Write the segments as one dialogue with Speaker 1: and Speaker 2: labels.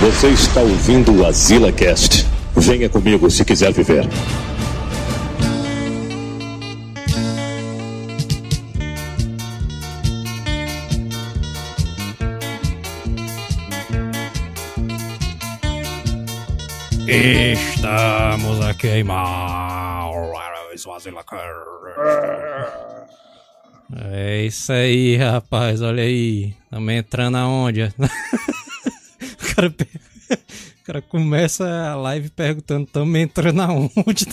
Speaker 1: Você está ouvindo o Azila Cast. Venha comigo se quiser viver.
Speaker 2: Estamos a queimar. É isso aí, rapaz. Olha aí. Estamos entrando aonde? o, cara, o cara começa a live perguntando: estamos entrando aonde?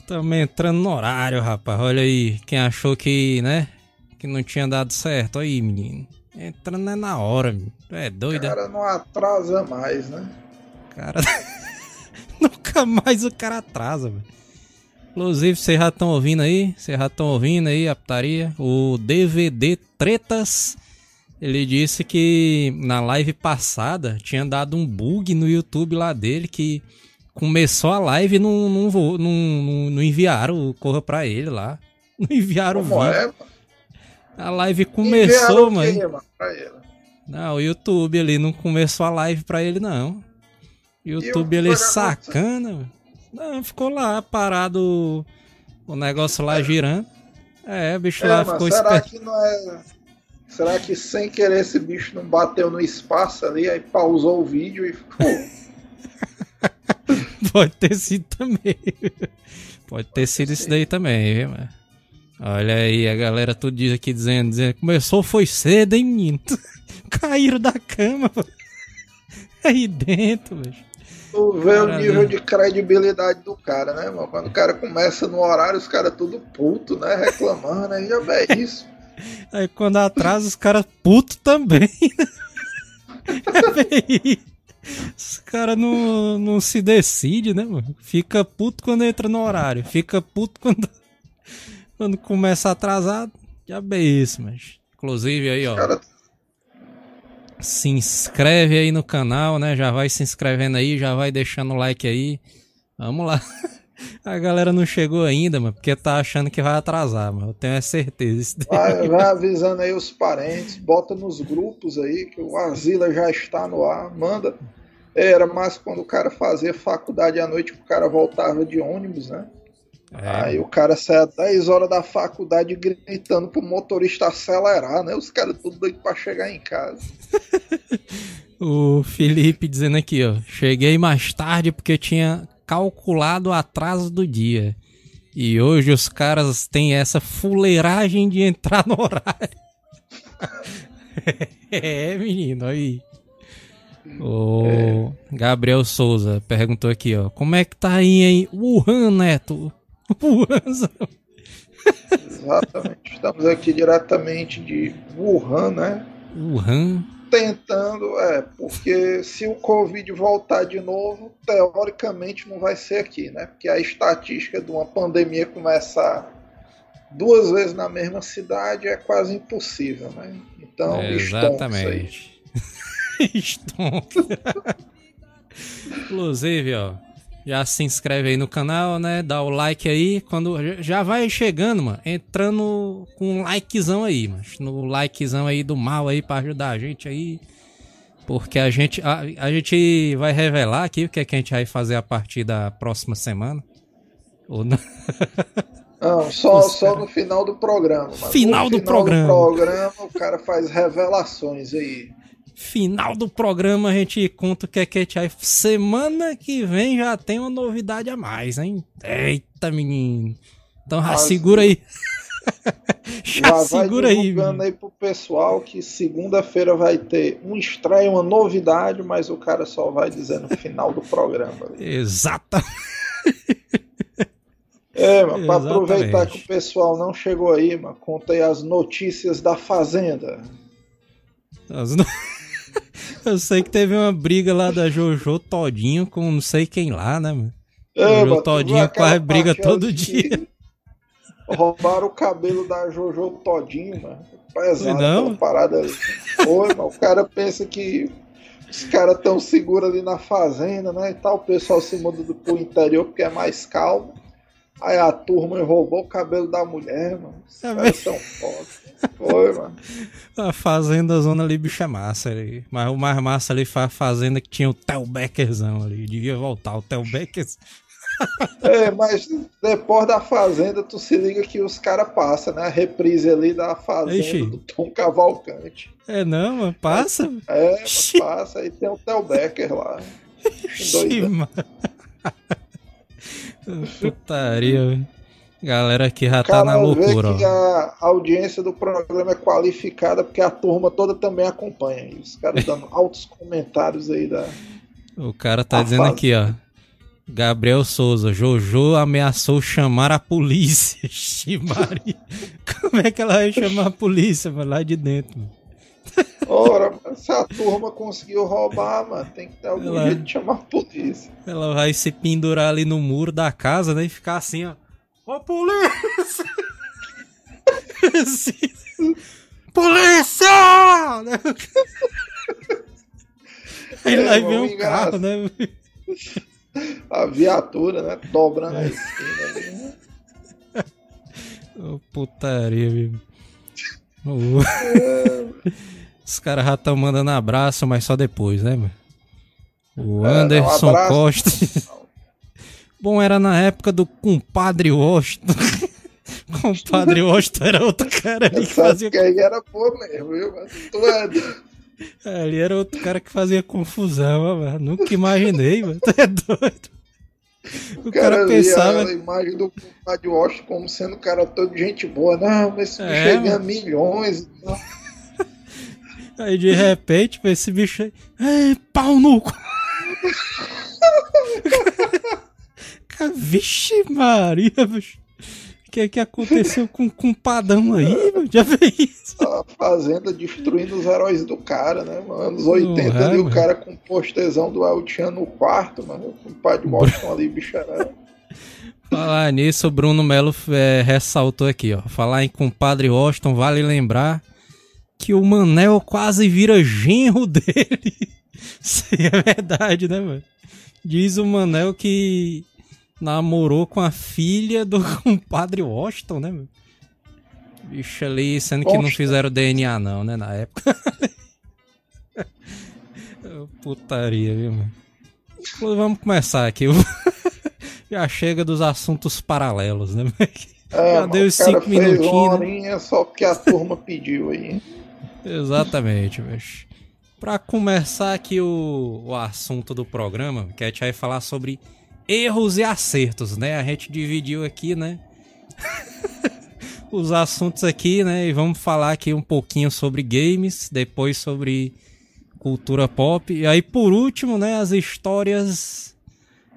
Speaker 2: Estamos entrando no horário, rapaz. Olha aí. Quem achou que, né? Que não tinha dado certo. Aí, menino. Entrando é na hora, menino. É doido.
Speaker 3: O cara não atrasa mais, né?
Speaker 2: Cara. Nunca mais o cara atrasa, velho. Inclusive, vocês já estão ouvindo aí? Vocês já estão ouvindo aí a putaria? O DVD Tretas. Ele disse que na live passada tinha dado um bug no YouTube lá dele que começou a live e não, não, não, não, não enviaram o corra pra ele lá. Não enviaram
Speaker 3: Como
Speaker 2: o vídeo.
Speaker 3: é?
Speaker 2: A live começou, mano.
Speaker 3: quê, mano, pra ele?
Speaker 2: Não, o YouTube ali não começou a live pra ele, não. YouTube ele sacana. mano. Não, ficou lá parado o negócio lá girando. É, o bicho
Speaker 3: É,
Speaker 2: lá ficou
Speaker 3: será
Speaker 2: esperto.
Speaker 3: que não é. Será que sem querer esse bicho não bateu no espaço ali, aí pausou o vídeo e ficou.
Speaker 2: Pode ter sido também. Pode ter sido isso daí também, viu, mano? Olha aí, a galera tudo diz aqui dizendo, dizendo, começou foi cedo, hein, menino? Caíram da cama, pô. Aí dentro, bicho.
Speaker 3: Tu vê o
Speaker 2: Caralho.
Speaker 3: nível de credibilidade do cara, né, mano? Quando o cara começa no horário, os caras tudo puto, né? Reclamando, aí já é isso.
Speaker 2: Aí quando atrasa, os caras puto também. É os caras não, não se decidem, né, mano? Fica puto quando entra no horário. Fica puto quando, quando começa atrasado. Já bem isso, mas. Inclusive aí, ó.
Speaker 3: Os caras
Speaker 2: Se inscreve aí no canal, né? Já vai se inscrevendo aí, já vai deixando o like aí. Vamos lá. A galera não chegou ainda, mano, porque tá achando que vai atrasar, mas eu tenho a certeza.
Speaker 3: Vai, vai avisando aí os parentes, bota nos grupos aí que o Asila já está no ar, manda. Era mais quando o cara fazia faculdade à noite que o cara voltava de ônibus, né?
Speaker 2: É,
Speaker 3: Aí o cara saia 10 horas da faculdade gritando pro motorista acelerar, né? Os caras tudo doido pra chegar em casa.
Speaker 2: O Felipe dizendo aqui, ó. Cheguei mais tarde porque tinha calculado o atraso do dia. E hoje os caras têm essa fuleiragem de entrar no horário. é, menino, aí. O Gabriel Souza perguntou aqui, ó. Como é que tá aí em Wuhan, Neto? Wuhan.
Speaker 3: Exatamente. Estamos aqui diretamente de Wuhan, né?
Speaker 2: Wuhan.
Speaker 3: Tentando, é, porque se o Covid voltar de novo, teoricamente não vai ser aqui, né? Porque a estatística de uma pandemia começar duas vezes na mesma cidade é quase impossível, né? Então, aí.
Speaker 2: Exatamente. Stonks. Inclusive, ó. Já se inscreve aí no canal, né? Dá o like aí. Quando já vai chegando, mano. Entrando com um likezão aí, mano. No likezão aí do mal aí pra ajudar a gente aí. Porque a gente, a, a gente vai revelar aqui o que, é que a gente vai fazer a partir da próxima semana. Ou não?
Speaker 3: Não, só,
Speaker 2: Os
Speaker 3: só
Speaker 2: cara-
Speaker 3: no final do programa.
Speaker 2: Final do
Speaker 3: final
Speaker 2: programa.
Speaker 3: do programa o cara faz revelações aí.
Speaker 2: Final do programa a gente conta o que é que vai. Semana que vem já tem uma novidade a mais, hein? Eita, menino. Então já
Speaker 3: Ah,
Speaker 2: segura aí. já
Speaker 3: vai
Speaker 2: segura aí,
Speaker 3: divulgando
Speaker 2: menino.
Speaker 3: aí pro pessoal que segunda-feira vai ter um estreia, uma novidade, mas o cara só vai dizer no final do programa.
Speaker 2: Exata.
Speaker 3: É, mano, pra
Speaker 2: Exatamente.
Speaker 3: aproveitar que o pessoal não chegou aí, mano, conta aí as notícias da Fazenda.
Speaker 2: As no- Eu sei que teve uma briga lá da Jojo Todinho com não sei quem lá, né, mano?
Speaker 3: É,
Speaker 2: Jojo Todinho quase briga todo dia.
Speaker 3: Roubaram o cabelo da Jojo Todinho, mano. Pesado
Speaker 2: não?
Speaker 3: parada ali. Foi, mano. O cara pensa que os caras tão seguros ali na fazenda, né? E tal. O pessoal se muda pro interior porque é mais calmo. Aí a turma roubou o cabelo da mulher, mano. Os
Speaker 2: É
Speaker 3: caras são foda. Foi, mano.
Speaker 2: A fazenda zona ali, bicho é massa ali. Mas o mais massa ali foi a fazenda que tinha o Tel Beckerzão ali. Devia voltar o Tel Beckers.
Speaker 3: É, mas depois da Fazenda, tu se liga que os caras passam, né? A reprise ali da Fazenda
Speaker 2: Ixi.
Speaker 3: do Tom Cavalcante.
Speaker 2: É não, mano. Passa.
Speaker 3: É,
Speaker 2: Ixi.
Speaker 3: passa. Aí tem o Tel Becker lá.
Speaker 2: Ixi, mano. Putaria, velho. Galera aqui já
Speaker 3: O
Speaker 2: tá na
Speaker 3: cara vê
Speaker 2: loucura,
Speaker 3: que a audiência do programa é qualificada porque a turma toda também acompanha. E os caras dando altos comentários aí da.
Speaker 2: O cara tá dizendo
Speaker 3: fase.
Speaker 2: aqui, ó. Gabriel Souza, Jojo ameaçou chamar a polícia. Ixi, Maria. Como é que ela vai chamar a polícia, mano? Lá de dentro. mano?
Speaker 3: Ora, se a turma conseguiu roubar, mano, tem que ter algum
Speaker 2: Ela-
Speaker 3: jeito de chamar a polícia.
Speaker 2: Ela vai se pendurar ali no muro da casa, né? E ficar assim, ó. Ô, polícia! Polícia! Aí
Speaker 3: É,
Speaker 2: lá vem um carro, né?
Speaker 3: A viatura, né? Dobrando a esquina ali. né?
Speaker 2: Ô, putaria, viu? Ô. Os caras já estão mandando abraço, mas só depois, né, mano? O
Speaker 3: É,
Speaker 2: Anderson
Speaker 3: abraço.
Speaker 2: Costa. Bom, era na época do compadre Washington. compadre Washington era outro cara ali que fazia.
Speaker 3: que aí era boa mesmo, viu? É.
Speaker 2: Ali era outro cara que fazia confusão, mano. Nunca imaginei, mano. Tu é doido. O
Speaker 3: O
Speaker 2: cara,
Speaker 3: cara
Speaker 2: pensava.
Speaker 3: a imagem do compadre Washington como sendo um cara todo gente boa. Não, mas esse
Speaker 2: É,
Speaker 3: ganha
Speaker 2: mano.
Speaker 3: milhões. Não.
Speaker 2: Aí de repente, esse bicho aí. Ei, pau no cu! Vixe Maria, bicho. O que é que aconteceu com o compadão aí, meu? Já veio isso?
Speaker 3: A fazenda destruindo os heróis do cara, né? Mano? Anos 80
Speaker 2: Não é,
Speaker 3: ali, o
Speaker 2: mano.
Speaker 3: cara com postezão do El Chan no quarto, mano. O compadre Washington ali, bicho era.
Speaker 2: Falar nisso, o Bruno Melo é, ressaltou aqui, ó. Falar em compadre Washington, vale lembrar que o Manel quase vira genro dele. Isso aí é verdade, né, mano? Diz o Manel que namorou com a filha do compadre Washington, né, mano? Bicho ali, sendo que não fizeram DNA não, né, na época. Putaria, viu, mano? Vamos começar aqui. Já chega dos assuntos paralelos, né?
Speaker 3: É,
Speaker 2: Já
Speaker 3: mano,
Speaker 2: deu os cinco minutinhos, né?
Speaker 3: só porque a turma pediu aí.
Speaker 2: Exatamente, bicho. Pra começar aqui o, o assunto do programa, que a gente vai falar sobre erros e acertos, né? A gente dividiu aqui, né? Os assuntos aqui, né? E vamos falar aqui um pouquinho sobre games, depois sobre cultura pop. E aí, por último, né? As histórias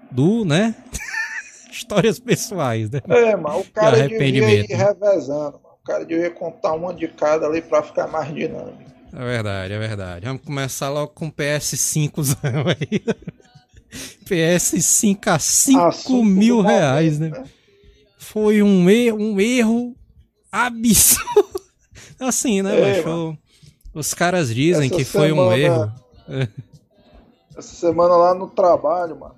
Speaker 2: do, né? histórias pessoais, né?
Speaker 3: É, mas o cara devia
Speaker 2: arrependimento,
Speaker 3: ir revezando. Mano. O cara devia contar uma de cada ali pra ficar mais dinâmico.
Speaker 2: É verdade, é verdade. Vamos começar logo com o PS5 aí. PS5 a 5
Speaker 3: Assunto
Speaker 2: mil
Speaker 3: do momento,
Speaker 2: reais, né? Foi um erro, um erro absurdo. Assim, né, macho? Os caras dizem que foi um
Speaker 3: semana-
Speaker 2: erro.
Speaker 3: Essa semana lá no trabalho, mano,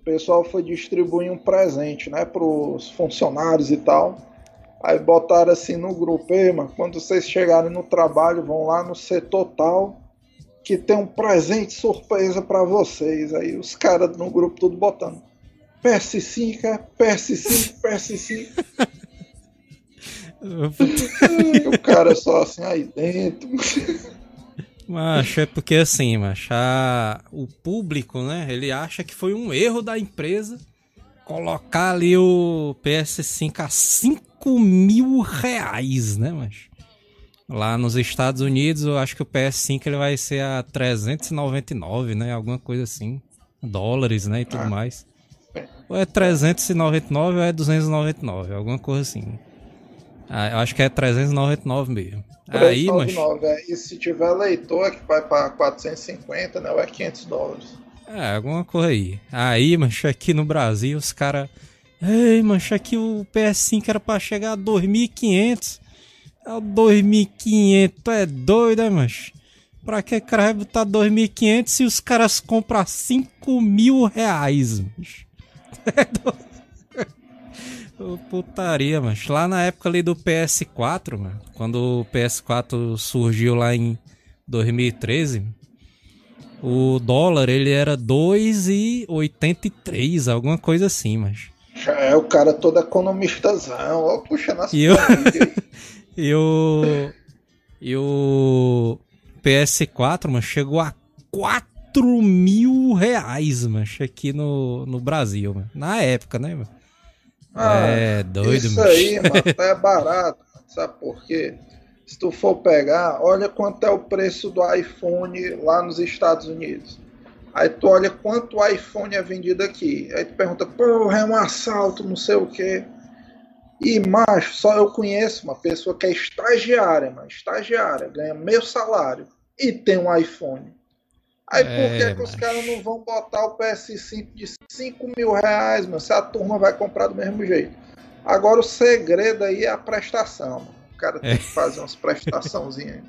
Speaker 3: o pessoal foi distribuir um presente, né, pros funcionários e tal. Aí botaram assim no grupo, Ei, mano, quando vocês chegarem no trabalho, vão lá no setor tal, que tem um presente surpresa pra vocês. Aí os caras no grupo tudo botando. PS5, é, PS5, PS5. E o cara só assim aí dentro.
Speaker 2: Macho, é porque assim, macho, a- o público, né, ele acha que foi um erro da empresa colocar ali o PS5 a 5 mil reais, né, macho? Lá nos Estados Unidos, eu acho que o PS5 ele vai ser a 399, né, alguma coisa assim, dólares, né, e tudo
Speaker 3: Ah.
Speaker 2: mais. Ou é 399 ou é 299, alguma coisa assim. Ah, eu acho que é 399 mesmo. Aí, macho...
Speaker 3: 399, é. E se tiver leitor é que vai para 450, né? Ou é 500 dólares.
Speaker 2: É, alguma coisa aí. Aí, mancho, aqui no Brasil, os caras. Ei, mancho, aqui o PS5 era pra chegar a 2.500. É o 2.500. Tu é doido, é, mancho? Pra que cara vai botar 2.500 se os caras compram a 5 mil reais, mancho? Tu é doido. Putaria, mas lá na época ali do PS4, mano, quando o PS4 surgiu lá em 2013, o dólar ele era 2,83, alguma coisa assim, mas.
Speaker 3: É, o cara todo economistazão, ó, puxando as
Speaker 2: e, eu... e o. E o PS4, mano, chegou a 4 mil reais, mano, aqui no, no Brasil, mano. Na época, né, mano?
Speaker 3: Ah, é doido, Isso mas... aí, mano, é barato. Sabe por quê? Se tu for pegar, olha quanto é o preço do iPhone lá nos Estados Unidos. Aí tu olha quanto iPhone é vendido aqui. Aí tu pergunta, porra, é um assalto, não sei o quê. E, macho, só eu conheço uma pessoa que é estagiária, mano, estagiária, ganha meio salário e tem um iPhone. Aí por que, é, que os caras não vão botar o PS5 de 5 mil reais, mano? Se a turma vai comprar do mesmo jeito. Agora o segredo aí é a prestação, mano. O cara tem é. que fazer umas prestaçãozinhas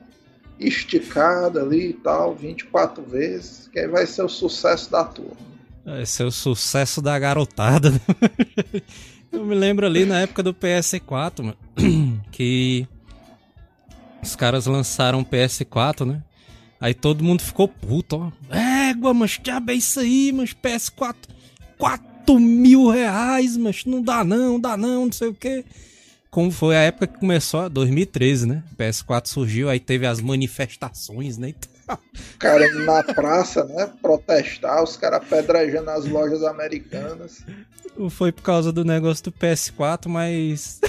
Speaker 3: esticadas ali e tal, 24 vezes, que aí vai ser o sucesso da turma.
Speaker 2: Vai ser o sucesso da garotada. Né? Eu me lembro ali na época do PS4, mano, que os caras lançaram o PS4, né? Aí todo mundo ficou puto, ó. Égua, mas que é isso aí, mas PS4, 4 mil reais, mas não dá não, dá não, não sei o que. Como foi a época que começou, 2013, né? PS4 surgiu, aí teve as manifestações, né?
Speaker 3: Cara, na praça, né? Protestar, os caras pedrajando as lojas americanas.
Speaker 2: Foi por causa do negócio do PS4, mas.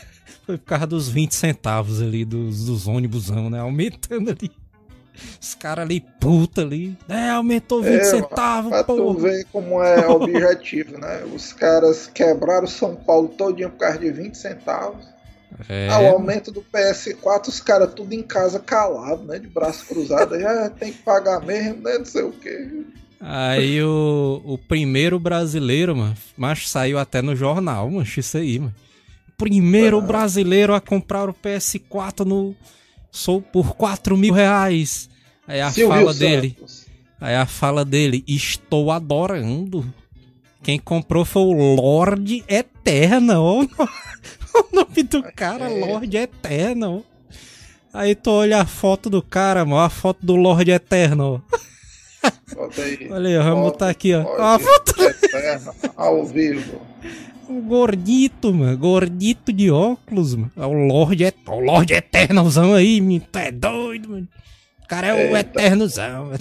Speaker 2: foi por causa dos 20 centavos ali dos, dos ônibusão, né? Aumentando ali. Os caras ali, puta ali. É, aumentou 20 é, centavos,
Speaker 3: pra tu ver como é objetivo, né? Os caras quebraram São Paulo todinho por causa de 20 centavos. É. Ah, o aumento do PS4, os caras tudo em casa calado, né? De braço cruzado. Já tem que pagar mesmo, né? Não sei o quê.
Speaker 2: Aí o, o primeiro brasileiro, mano, mas saiu até no jornal, mano, isso aí, mano. Primeiro ah. brasileiro a comprar o PS4 no, sou por 4 mil reais. Aí a Silvio fala dele. Aí a fala dele, estou adorando. Quem comprou foi o Lorde Eterno. o nome do cara, é. Lorde Eterno. Aí tu olha a foto do cara, mano, a foto do Lorde Eterno. Olha aí, vamos botar aqui, ó. A foto
Speaker 3: Eterno, ao vivo.
Speaker 2: Um gordito, mano. Gordito de óculos, mano. É o Lorde, é, o Lorde Eternozão aí, me Tu é doido, mano. O cara é o Eternozão.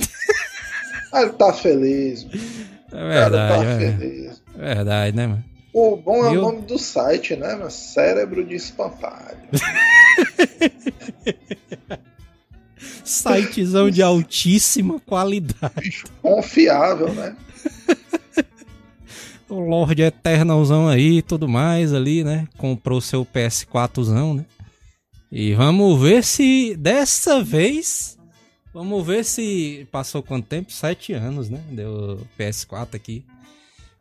Speaker 3: Ah, ele tá feliz.
Speaker 2: É verdade, tá é feliz. verdade, né, mano?
Speaker 3: O bom é o nome do site, né, mano? Cérebro de espantalho.
Speaker 2: Sitezão de altíssima qualidade.
Speaker 3: Confiável, né?
Speaker 2: o Lorde Eternalzão aí e tudo mais ali, né? Comprou seu PS4zão, né? E vamos ver se dessa vez. Vamos ver se. Passou quanto tempo? Sete anos, né? Deu PS4 aqui.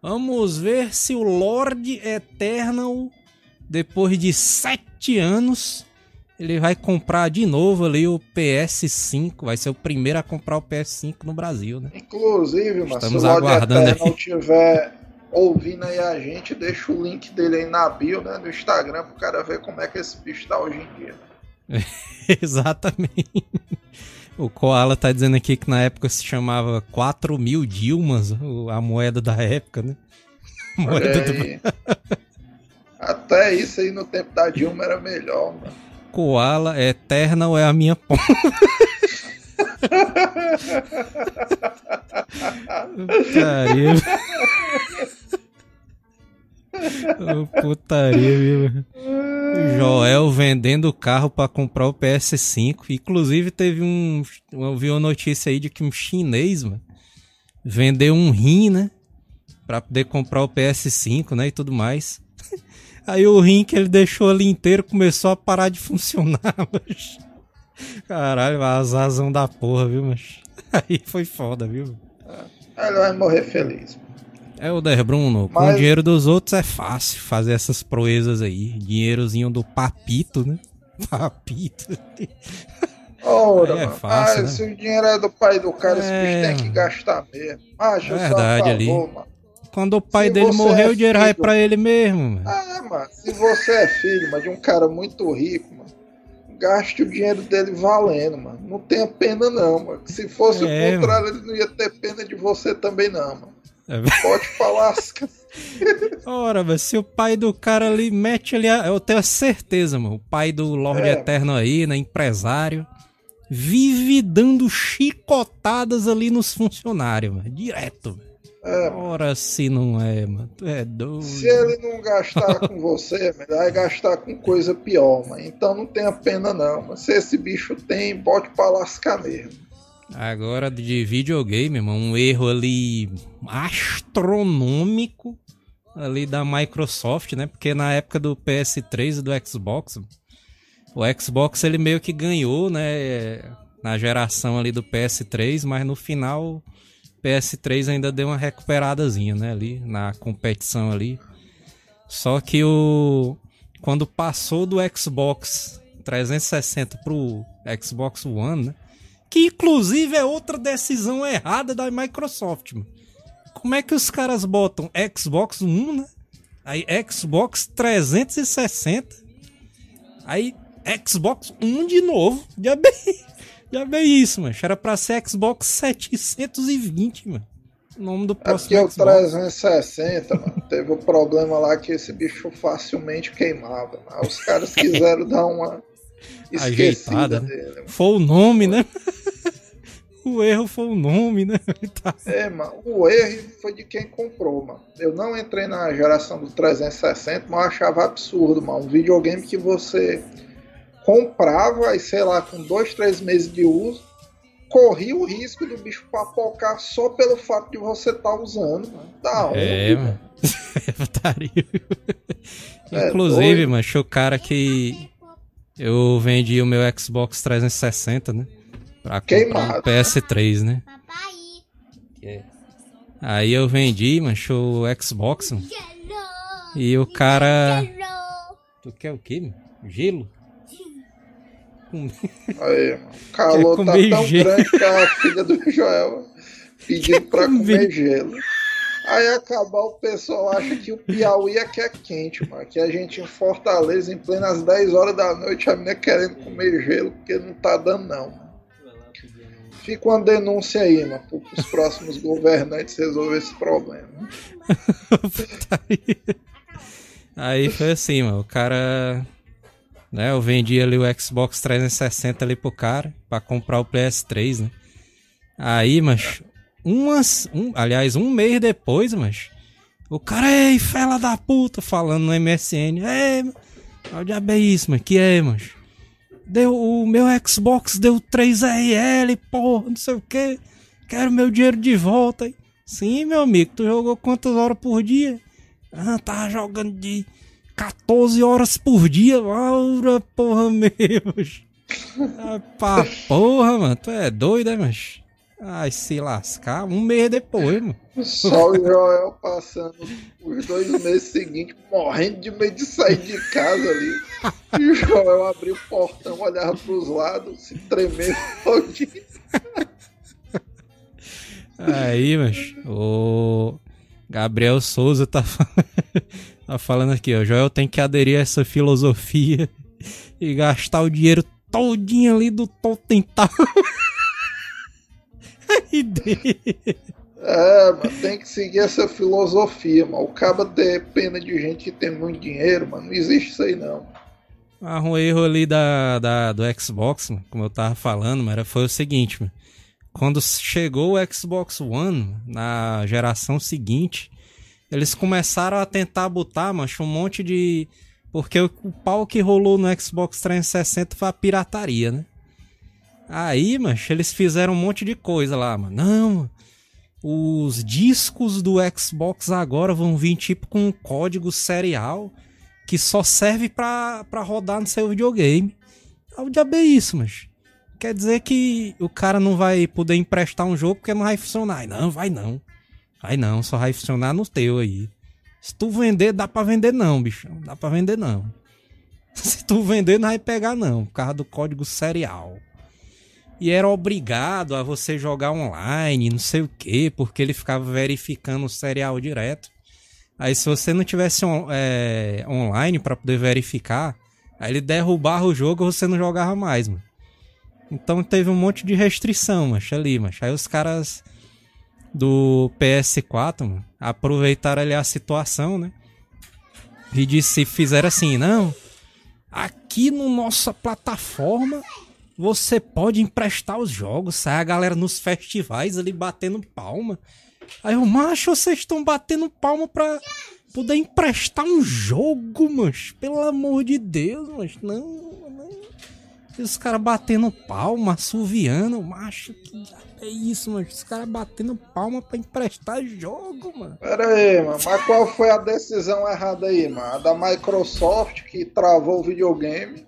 Speaker 2: Vamos ver se o Lorde Eternal, depois de sete anos, ele vai comprar de novo ali o PS5. Vai ser o primeiro a comprar o PS5 no Brasil, né?
Speaker 3: Inclusive, mas se o Lorde Eternal aí. tiver ouvindo aí a gente, deixa o link dele aí na bio, né, no Instagram, pro cara ver como é que esse bicho tá hoje em dia.
Speaker 2: Exatamente. O Koala tá dizendo aqui que na época se chamava 4 mil Dilmas, a moeda da época, né?
Speaker 3: Moeda do... Até isso aí no tempo da Dilma era melhor, mano.
Speaker 2: Koala, Eternal é a minha ponta. Putaria. putaria, viu? Joel vendendo o carro para comprar o PS5. Inclusive, teve um. Eu vi uma notícia aí de que um chinês, mano, vendeu um rim, né? Pra poder comprar o PS5, né? E tudo mais. Aí o rim que ele deixou ali inteiro começou a parar de funcionar, mas. Caralho, azazão da porra, viu, mas. Aí foi foda, viu?
Speaker 3: Ele vai morrer feliz.
Speaker 2: É o Der Bruno, mas... com o dinheiro dos outros é fácil fazer essas proezas aí. Dinheirozinho do papito, né? Papito.
Speaker 3: Ora, é fácil, ah, né? se o dinheiro é do pai do cara, é... esse bicho tem que gastar mesmo.
Speaker 2: Verdade favor, ali. Mano. Quando o pai
Speaker 3: Se
Speaker 2: dele morreu,
Speaker 3: é
Speaker 2: o dinheiro vai pra ele mesmo, mano.
Speaker 3: Ah, mano, se você é filho, mas de um cara muito rico, mano, gaste o dinheiro dele valendo, mano. Não tenha pena não, mano. Se fosse
Speaker 2: É,
Speaker 3: o contrário, ele não ia ter pena de você também não, mano.
Speaker 2: É
Speaker 3: Pode falar.
Speaker 2: Ora, mas se o pai do cara ali mete ali, a- eu tenho certeza, mano. O pai do Lorde
Speaker 3: É.
Speaker 2: Eterno aí, né, empresário, vive dando chicotadas ali nos funcionários, mano. Direto, mano.
Speaker 3: É.
Speaker 2: Ora, se não é, mano. Tu é doido.
Speaker 3: Se ele não gastar com você, ele vai gastar com coisa pior, mano. Então não tenha pena não, mano. Se esse bicho tem, bote pra lascar mesmo.
Speaker 2: Agora de videogame, mano, um erro ali astronômico ali da Microsoft, né? Porque na época do PS3 e do Xbox, o Xbox ele meio que ganhou, né? Na geração ali do PS3, mas no final o PS3 ainda deu uma recuperadazinha, né? Ali na competição ali. Só que o quando passou do Xbox 360 pro Xbox One, né? Que inclusive é outra decisão errada da Microsoft, mano. Como é que os caras botam Xbox One, né? Aí Xbox 360. Aí Xbox One de novo. Já bem, já bem isso, mano. Era pra ser Xbox 720, mano. O nome do
Speaker 3: É
Speaker 2: próximo
Speaker 3: o
Speaker 2: Xbox.
Speaker 3: 360, mano, teve o problema lá que esse bicho facilmente queimava. Os caras quiseram dar uma
Speaker 2: Ajeitada, né?
Speaker 3: dele. mano.
Speaker 2: Foi o nome, né? o erro foi o nome, né? Tá.
Speaker 3: É, mano, o erro foi de quem comprou, mano. Eu não entrei na geração do 360, mas eu achava absurdo, mano. Um videogame que você comprava e, sei lá, com dois, três meses de uso, corria o risco do bicho papocar só pelo fato de você estar usando, mano. Da onde,
Speaker 2: É,
Speaker 3: mano?
Speaker 2: É.
Speaker 3: É
Speaker 2: Inclusive,
Speaker 3: doido.
Speaker 2: mano, o cara que eu vendi o meu Xbox 360, né? Pra comprar um PS3, né?
Speaker 4: Papai,
Speaker 2: Aí eu vendi, mano, achou o Xbox, mano.
Speaker 4: gelo,
Speaker 2: E o cara.
Speaker 4: gelo.
Speaker 2: Tu quer o quê, mano? Gelo? Com-
Speaker 3: Aí, mano. Calor tá
Speaker 2: comer
Speaker 3: tão
Speaker 2: gelo.
Speaker 3: grande que a filha do Joel pedindo pra
Speaker 2: comer-
Speaker 3: comer gelo. Aí acabar o pessoal acha que o Piauí é que é quente, mano. Que a gente em Fortaleza, em plenas 10 horas da noite, a menina querendo comer gelo porque não tá dando, não. mano. Fica uma denúncia aí, mano, para os próximos governantes resolver esse problema.
Speaker 2: Aí foi assim, mano. O cara. Né, eu vendi ali o Xbox 360 ali pro cara pra comprar o PS3, né? Aí, mas umas, um, aliás, um mês depois, mas o cara, ei, fela da puta, falando no MSN, ei, mano, o diabo é isso, mano, que é, mas deu, o meu Xbox deu 3RL, porra, não sei o que, quero meu dinheiro de volta, hein? Sim, meu amigo, tu jogou quantas horas por dia? Ah, tava jogando de 14 horas por dia. Ora, porra mesmo. Ah, pá, porra, mano. Tu é doido, é, mas. Ai, se lascar. Um mês depois, mano.
Speaker 3: Só o Joel passando os dois meses seguintes, morrendo de medo de sair de casa ali. E o Joel abriu o portão, olhava pros lados, se tremendo todinho.
Speaker 2: Aí, mas. O Gabriel Souza tá, tá falando aqui, ó. Joel tem que aderir a essa filosofia e gastar o dinheiro todinho ali do Totental. Dele.
Speaker 3: É, mano, tem que seguir essa filosofia, mano. O caba ter pena de gente que tem muito dinheiro, mano. Não existe isso aí, não.
Speaker 2: Ah, um erro ali da, da, do Xbox, mano, como eu tava falando, mano, foi o seguinte, mano. Quando chegou o Xbox One, na geração seguinte, eles começaram a tentar botar, mancho, um monte de. Porque o pau que rolou no Xbox 360 foi a pirataria, né? Aí, mancho, eles fizeram um monte de coisa lá, mano. Não, os discos do Xbox agora vão vir tipo com um código serial que só serve pra, pra rodar no seu videogame. Ah, O diabo é isso, mas. Quer dizer que o cara não vai poder emprestar um jogo porque não vai funcionar. Não, vai não. Vai não, só vai funcionar no teu aí. Se tu vender, dá pra vender não, bichão. Dá pra vender não. Se tu vender, não vai pegar não, por causa do código serial. E era obrigado a você jogar online, não sei o que, porque ele ficava verificando o serial direto. Aí se você não tivesse on, é, online para poder verificar, aí ele derrubava o jogo e você não jogava mais, mano. Então teve um monte de restrição, macho, ali, macho. Aí os caras do PS4, mano, aproveitaram ali a situação, né? E disse, fizeram assim, não, aqui no nossa plataforma você pode emprestar os jogos, sai a galera nos festivais ali batendo palma. Aí o macho, vocês estão batendo palma pra poder emprestar um jogo, mas pelo amor de Deus, mas não, não. E os caras batendo palma, assoviando, macho, que é isso, mano? Os caras batendo palma pra emprestar jogo, mano.
Speaker 3: Pera aí, mano, mas qual foi a decisão errada aí, mano? A da Microsoft que travou o videogame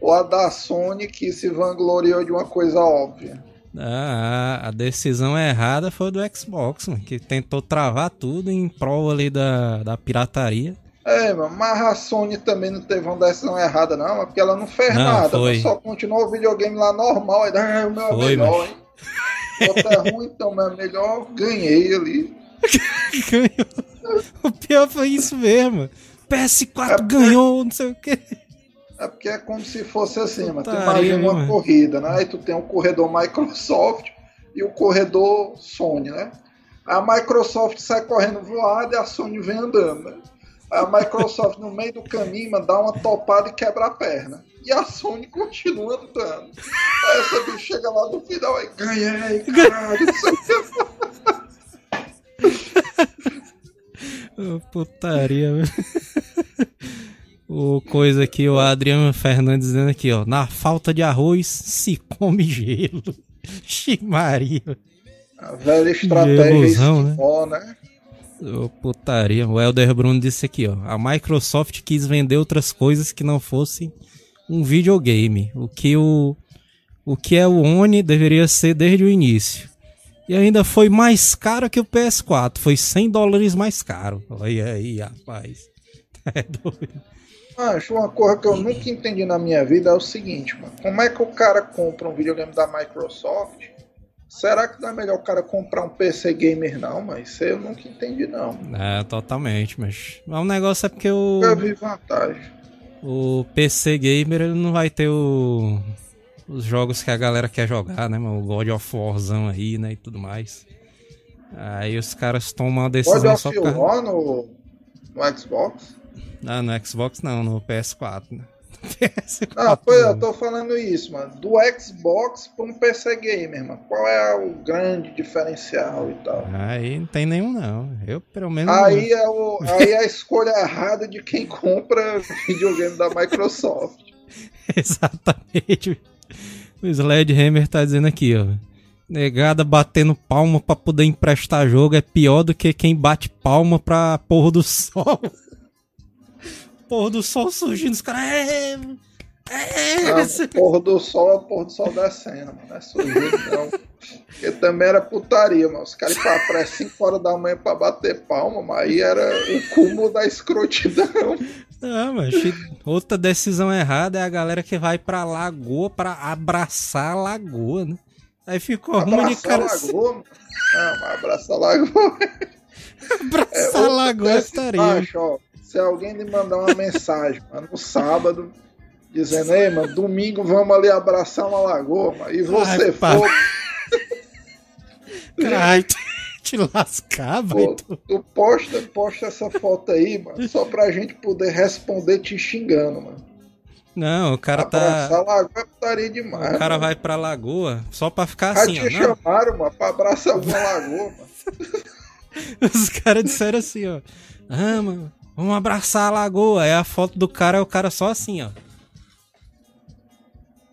Speaker 3: ou a da Sony que se vangloriou de uma coisa óbvia?
Speaker 2: Ah, a decisão errada foi do Xbox, mano, que tentou travar tudo em prol ali da, da pirataria.
Speaker 3: É, mas a Sony também não teve uma decisão errada, não, porque ela não fez
Speaker 2: Não,
Speaker 3: nada,
Speaker 2: foi.
Speaker 3: só continuou o videogame lá normal, aí ah, o meu é
Speaker 2: Foi,
Speaker 3: melhor,
Speaker 2: mas-
Speaker 3: hein? Outro é ruim, então meu é melhor, ganhei ali.
Speaker 2: Ganhou. O pior foi isso mesmo. PS4
Speaker 3: É,
Speaker 2: ganhou, não sei o que.
Speaker 3: É porque é como se fosse assim, mano. Tu imagina uma
Speaker 2: mano.
Speaker 3: corrida, né? Aí tu tem o corredor Microsoft e o corredor Sony, né? A Microsoft sai correndo voada e a Sony vem andando, né? A Microsoft no meio do caminho mano, dá uma topada e quebra a perna. E a Sony continua andando. Aí essa bicha chega lá no final aí, ganhei, caralho, não sei o que.
Speaker 2: Ô, putaria, velho. O coisa aqui, o Adriano Fernandes dizendo aqui, ó. Na falta de arroz, se come gelo. Ximaria.
Speaker 3: A velha estratégia
Speaker 2: Gelosão, né?
Speaker 3: né?
Speaker 2: Ô, putaria. O Helder Bruno disse aqui, ó. A Microsoft quis vender outras coisas que não fossem um videogame. O que o, o que é o One deveria ser desde o início. E ainda foi mais caro que o PS4. Foi 100 dólares mais caro. Olha aí, rapaz. É doido.
Speaker 3: Acho uma coisa que eu nunca entendi na minha vida é o seguinte, mano. Como é que o cara compra um videogame da Microsoft? Será que não é melhor o cara comprar um PC gamer, não? Mas isso eu nunca entendi, não.
Speaker 2: É, totalmente. Mas mas o negócio é porque o,
Speaker 3: Eu vi vantagem.
Speaker 2: o PC Gamer ele não vai ter o, os jogos que a galera quer jogar, né, mano? O God of Warzão aí, né, e tudo mais. Aí os caras tomam
Speaker 3: God
Speaker 2: decisão
Speaker 3: of
Speaker 2: só por causa...
Speaker 3: War no, no Xbox?
Speaker 2: Ah, no Xbox não, no PS4, né? PS4
Speaker 3: Ah, pois eu
Speaker 2: não.
Speaker 3: tô falando isso, mano. Do Xbox pra um PC gamer, mano. Qual é o grande diferencial e tal?
Speaker 2: Aí não tem nenhum não. Eu, pelo menos...
Speaker 3: Aí é, o, aí é a escolha errada de quem compra videogame da Microsoft.
Speaker 2: Exatamente. O Sledgehammer tá dizendo aqui, ó. Negada batendo palma pra poder emprestar jogo é pior do que quem bate palma pra porra do sol. Porra do sol surgindo, os caras. É, é,
Speaker 3: Ah,
Speaker 2: esse-
Speaker 3: porra do sol é o porra do sol descendo, mano. Não é sujeito, não. Porque também era putaria, mano. Os caras iam pra praia 5 horas da manhã pra bater palma, mas aí era o cúmulo da escrotidão.
Speaker 2: Ah, mas outra decisão errada é a galera que vai pra lagoa pra abraçar a lagoa, né? Aí ficou ruim de
Speaker 3: Abraçar a
Speaker 2: cara.
Speaker 3: lagoa, mano. Não, mas abraçar a lagoa.
Speaker 2: Abraçar a lagoa estaria.
Speaker 3: embaixo, ó. Se alguém me mandar uma mensagem, mano, no sábado, dizendo, ei, mano, domingo vamos ali abraçar uma lagoa, mano, e você
Speaker 2: Ai,
Speaker 3: for,
Speaker 2: Caralho, te
Speaker 3: pô, tu posta, posta essa foto aí, mano, só pra gente poder responder te xingando, mano.
Speaker 2: Não, o cara tá.
Speaker 3: Abraçar a lagoa é putaria demais.
Speaker 2: O cara
Speaker 3: mano.
Speaker 2: vai pra lagoa só pra ficar
Speaker 3: Já
Speaker 2: assim,
Speaker 3: te
Speaker 2: ó. Não,
Speaker 3: chamaram, mano, pra abraçar uma lagoa, mano.
Speaker 2: os caras disseram assim, ó. Ah, mano, vamos abraçar a lagoa. Aí a foto do cara é o cara só assim, ó.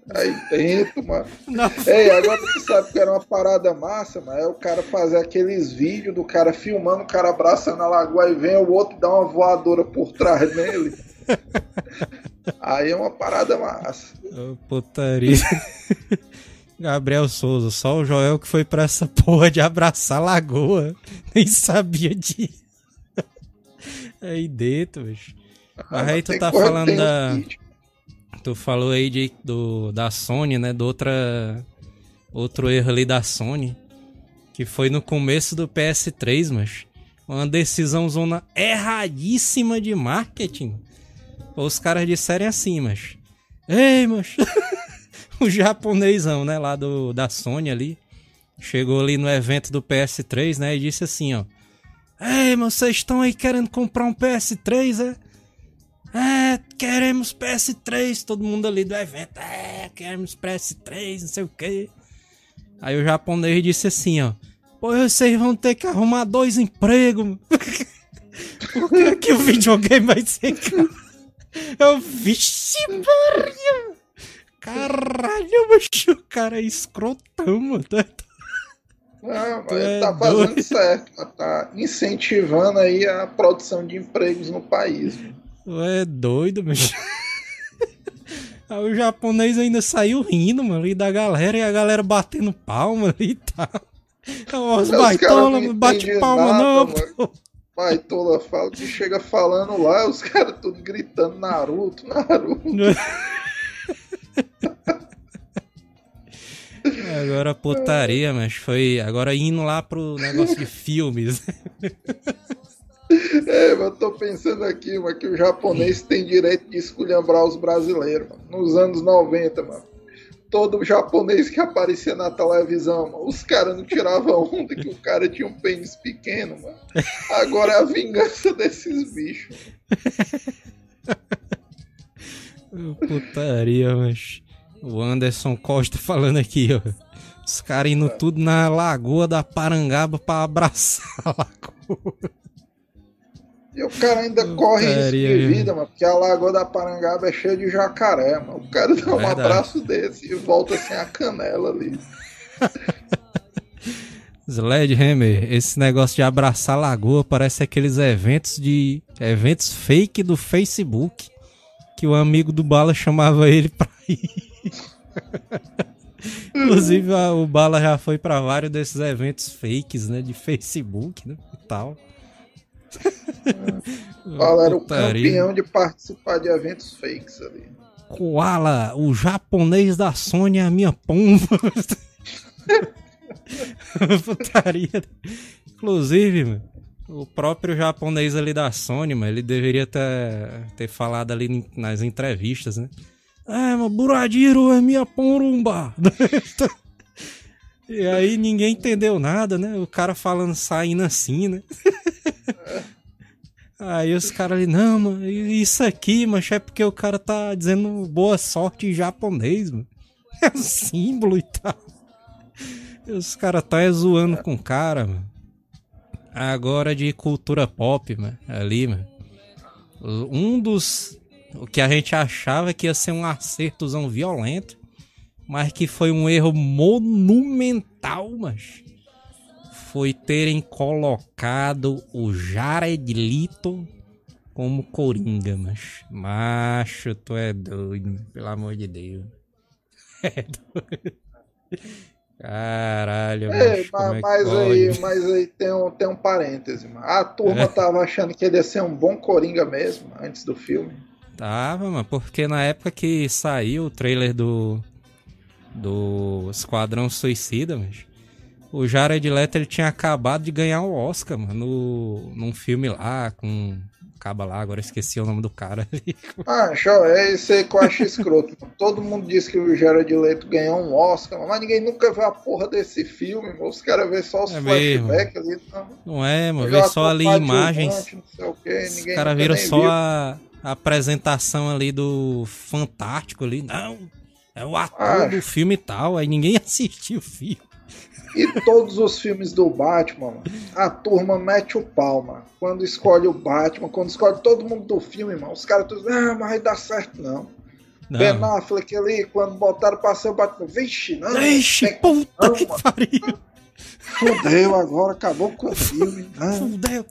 Speaker 3: Aí dentro, mano.
Speaker 2: Não,
Speaker 3: Ei, agora tu sabe que era uma parada massa, mas é o cara fazer aqueles vídeos do cara filmando o cara abraçando a lagoa e vem o outro dá uma voadora por trás dele. Aí é uma parada massa.
Speaker 2: Ô, putaria. Gabriel Souza, só o Joel que foi pra essa porra de abraçar a lagoa. Nem sabia disso. Aí dentro, bicho. Mas aí tu tá falando da-. Tu falou aí de, do, da Sony, né? De outra. outro erro ali da Sony, que foi no começo do PS3, mas uma decisão zona erradíssima de marketing. Os caras disserem assim, mas. Ei, mas. o japonesão, né, lá do, da Sony ali, chegou ali no evento do PS3, né, e disse assim, ó. Ei, vocês estão aí querendo comprar um PS3, é? É, queremos PS3, todo mundo ali do evento. É, queremos PS3, não sei o que. Aí o japonês disse assim, ó. Pois vocês vão ter que arrumar dois empregos. Porque aqui o videogame vai ser. Eu, vixe, Maria! Caralho, macho, o cara é escrotão, mano.
Speaker 3: Não, mas é tá fazendo doido. certo, tá incentivando aí a produção de empregos no país.
Speaker 2: É doido, bicho. Aí o japonês ainda saiu rindo, mano, ali da galera e a galera batendo palma ali e tal. Os baitola, não bate palma nada, não. Mano.
Speaker 3: Baitola fala que chega falando lá, os caras tudo gritando Naruto, Naruto.
Speaker 2: Agora putaria, mas foi agora indo lá pro negócio de filmes.
Speaker 3: É, eu tô pensando aqui, mano, que o japonês tem direito de esculhambrar os brasileiros, mano. Nos anos 90, mano. Todo japonês que aparecia na televisão, mano, os caras não tiravam onda que o cara tinha um pênis pequeno, mano. Agora é a vingança desses bichos.
Speaker 2: Putaria, mas. O Anderson Costa falando aqui, ó. Os caras indo tudo na lagoa da Parangaba pra abraçar a lagoa.
Speaker 3: E o cara ainda corre risco de vida, mano, porque a Lagoa da Parangaba é cheia de jacaré, mano. O cara dá um Verdade. abraço desse e volta sem a canela ali.
Speaker 2: Sledgehammer, esse negócio de abraçar a lagoa parece aqueles eventos de eventos fake do Facebook que o amigo do Bala chamava ele pra ir. Inclusive o Bala já foi para vários desses eventos fakes, né, de Facebook, né, e tal.
Speaker 3: Koala era o campeão de participar de eventos fakes ali.
Speaker 2: Koala, o japonês da Sony é a minha pomba. Putaria. Inclusive, mano, o próprio japonês ali da Sony, mano, ele deveria ter, ter falado ali nas entrevistas, né? É, mas Buradiro é minha pomba. e aí ninguém entendeu nada, né? O cara falando, saindo assim, né? Aí os caras ali, não, mano, isso aqui, mas é porque o cara tá dizendo boa sorte em japonês, mano. É um símbolo e tal. E os caras tá zoando com o cara, mano. Agora de cultura pop, mano, ali, mano. Um dos. O que a gente achava que ia ser um acertozão violento, mas que foi um erro monumental, mas foi terem colocado o Jared Leto como Coringa, mas macho, tu é doido, pelo amor de Deus. É doido. Caralho,
Speaker 3: Ei, mas, é mas aí, mas aí tem um, tem um parêntese, mano. A turma é. tava achando que ele ia ser um bom Coringa mesmo, antes do filme.
Speaker 2: Tava, mano, porque na época que saiu o trailer do do Esquadrão Suicida, mas o Jared Leto ele tinha acabado de ganhar o um Oscar, mano, no, num filme lá com acaba lá, agora esqueci o nome do cara ali.
Speaker 3: Ah, show, é isso aí que eu acho escroto. Todo mundo diz que o Jared Leto ganhou um Oscar, mas ninguém nunca viu a porra desse filme, mano. Os caras vê só os é flashbacks ali.
Speaker 2: Não, não é, mano, vê só ali imagens. Os caras viram só a, a, apresentação ali do Fantástico ali. Não, é o ator ah, do filme e tal, aí ninguém assistiu o filme.
Speaker 3: E todos os filmes do Batman, a turma mete o palma. Quando escolhe o Batman, quando escolhe todo mundo do filme, mano, os caras todos, ah, mas vai dar certo não. não. Ben Affleck ali, quando botaram pra ser o Batman, vixe, não.
Speaker 2: Vixe, puta não, que pariu.
Speaker 3: Fudeu agora, acabou com o filme.
Speaker 2: Não. Fudeu,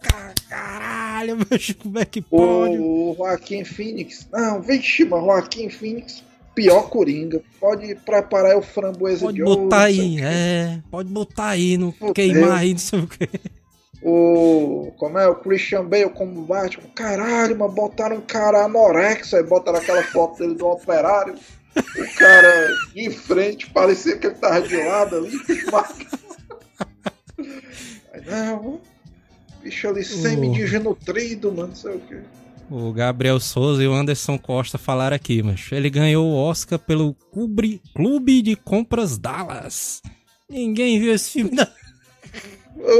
Speaker 2: caralho, mas como é que pode?
Speaker 3: O Joaquim Phoenix, não, vixe, mas Joaquim Phoenix pior Coringa. Pode preparar o framboesa
Speaker 2: pode
Speaker 3: de
Speaker 2: ouro. Pode botar aí, é. Pode botar aí, não Meu queimar aí, não sei o quê.
Speaker 3: O. Como é? O Christian Bale como Batman. Caralho, mas botaram um cara anorexo aí, botaram aquela foto dele do operário. O cara de frente parecia que ele tava de lado ali. Aí, não, bicho ali semi-desnutrido, mano, não sei o que.
Speaker 2: O Gabriel Souza e o Anderson Costa falaram aqui, mas ele ganhou o Oscar pelo Clube de Compras Dallas. Ninguém viu esse filme, não.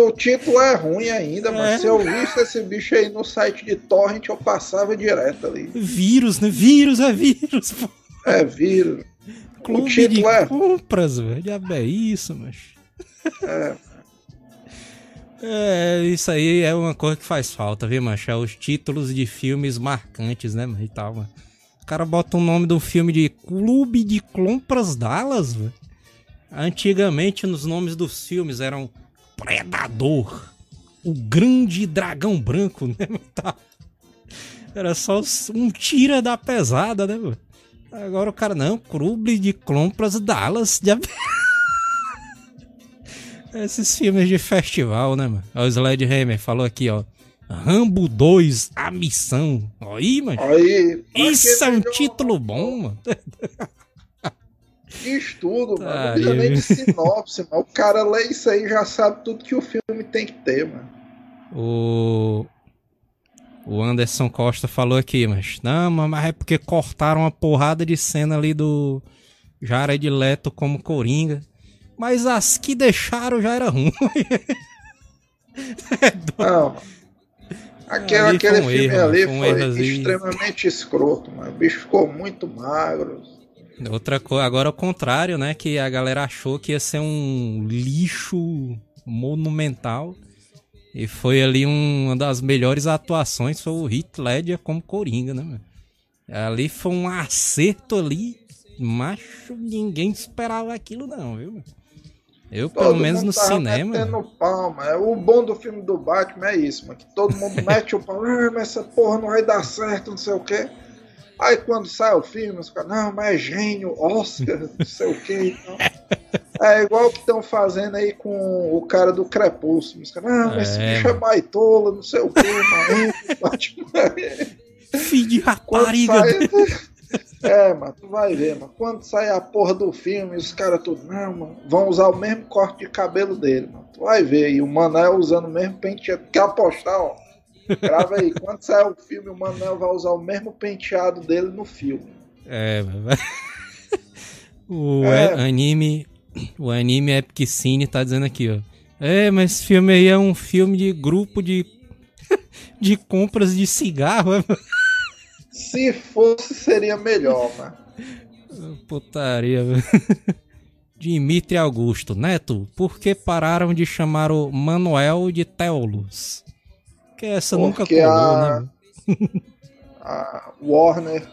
Speaker 3: O título é ruim ainda, mas é. se eu visse esse bicho aí no site de Torrent, eu passava direto ali.
Speaker 2: Vírus, né? Vírus é vírus, pô.
Speaker 3: É vírus.
Speaker 2: Clube o título de é... compras, velho. É isso, mas. É. É, isso aí é uma coisa que faz falta, viu, macho? É os títulos de filmes marcantes, né, e tal, mano. O cara bota o nome do filme de Clube de Compras Dallas, velho. Antigamente, nos nomes dos filmes eram Predador, o Grande Dragão Branco, né, tá? Era só um tira da pesada, né, mano? Agora o cara, não, Clube de Compras Dallas. Já... Esses filmes de festival, né, mano? O Sledgehammer falou aqui, ó. Rambo 2, A Missão. Aí, mano.
Speaker 3: Aí,
Speaker 2: Isso é um título bom, mano.
Speaker 3: Estudo, mano. Não precisa nem de sinopse, mano. O cara lê isso aí já sabe tudo que o filme tem que ter, mano.
Speaker 2: O. O Anderson Costa falou aqui, mas. Não, mas é porque cortaram uma porrada de cena ali do Jared Leto como Coringa. Mas as que deixaram já era ruim.
Speaker 3: Não. Aquele, ali aquele um filme erro, ali foi, um extremamente escroto, mano. O bicho ficou muito magro.
Speaker 2: Outra coisa, agora ao contrário, né? Que a galera achou que ia ser um lixo monumental. E foi ali um, uma das melhores atuações, foi o Heath Ledger como Coringa, né, mano? Ali foi um acerto ali, macho, ninguém esperava aquilo não, viu, mano? Eu, todo pelo menos no cinema.
Speaker 3: Palma. É, o bom do filme do Batman é isso, mano, que todo mundo mete o pau, ah, mas essa porra não vai dar certo, não sei o quê. Aí quando sai o filme, os caras, não, mas é gênio, Oscar, não sei o quê. Então. É igual que estão fazendo aí com o cara do Crepúsculo. Os caras, não, mas esse é, bicho é baitola, não sei o quê, mas Batman.
Speaker 2: Filho de rapariga.
Speaker 3: É, mano, tu vai ver, mano. Quando sai a porra do filme, os caras tudo, não, mano, vão usar o mesmo corte de cabelo dele, mano. Tu vai ver. E o Manel usando o mesmo penteado. Quer apostar, ó? Grava aí. Quando sair o filme, o Manel vai usar o mesmo penteado dele no filme.
Speaker 2: É, mas... o é. anime. O anime Epic Cine tá dizendo aqui, ó. É, mas esse filme aí é um filme de grupo de. de compras de cigarro, é,
Speaker 3: Se fosse, seria melhor, mano.
Speaker 2: Putaria, velho. Dimitri Augusto, Neto, por que pararam de chamar o Manuel de Teolus? Que essa Porque nunca colou, a... né?
Speaker 3: a Warner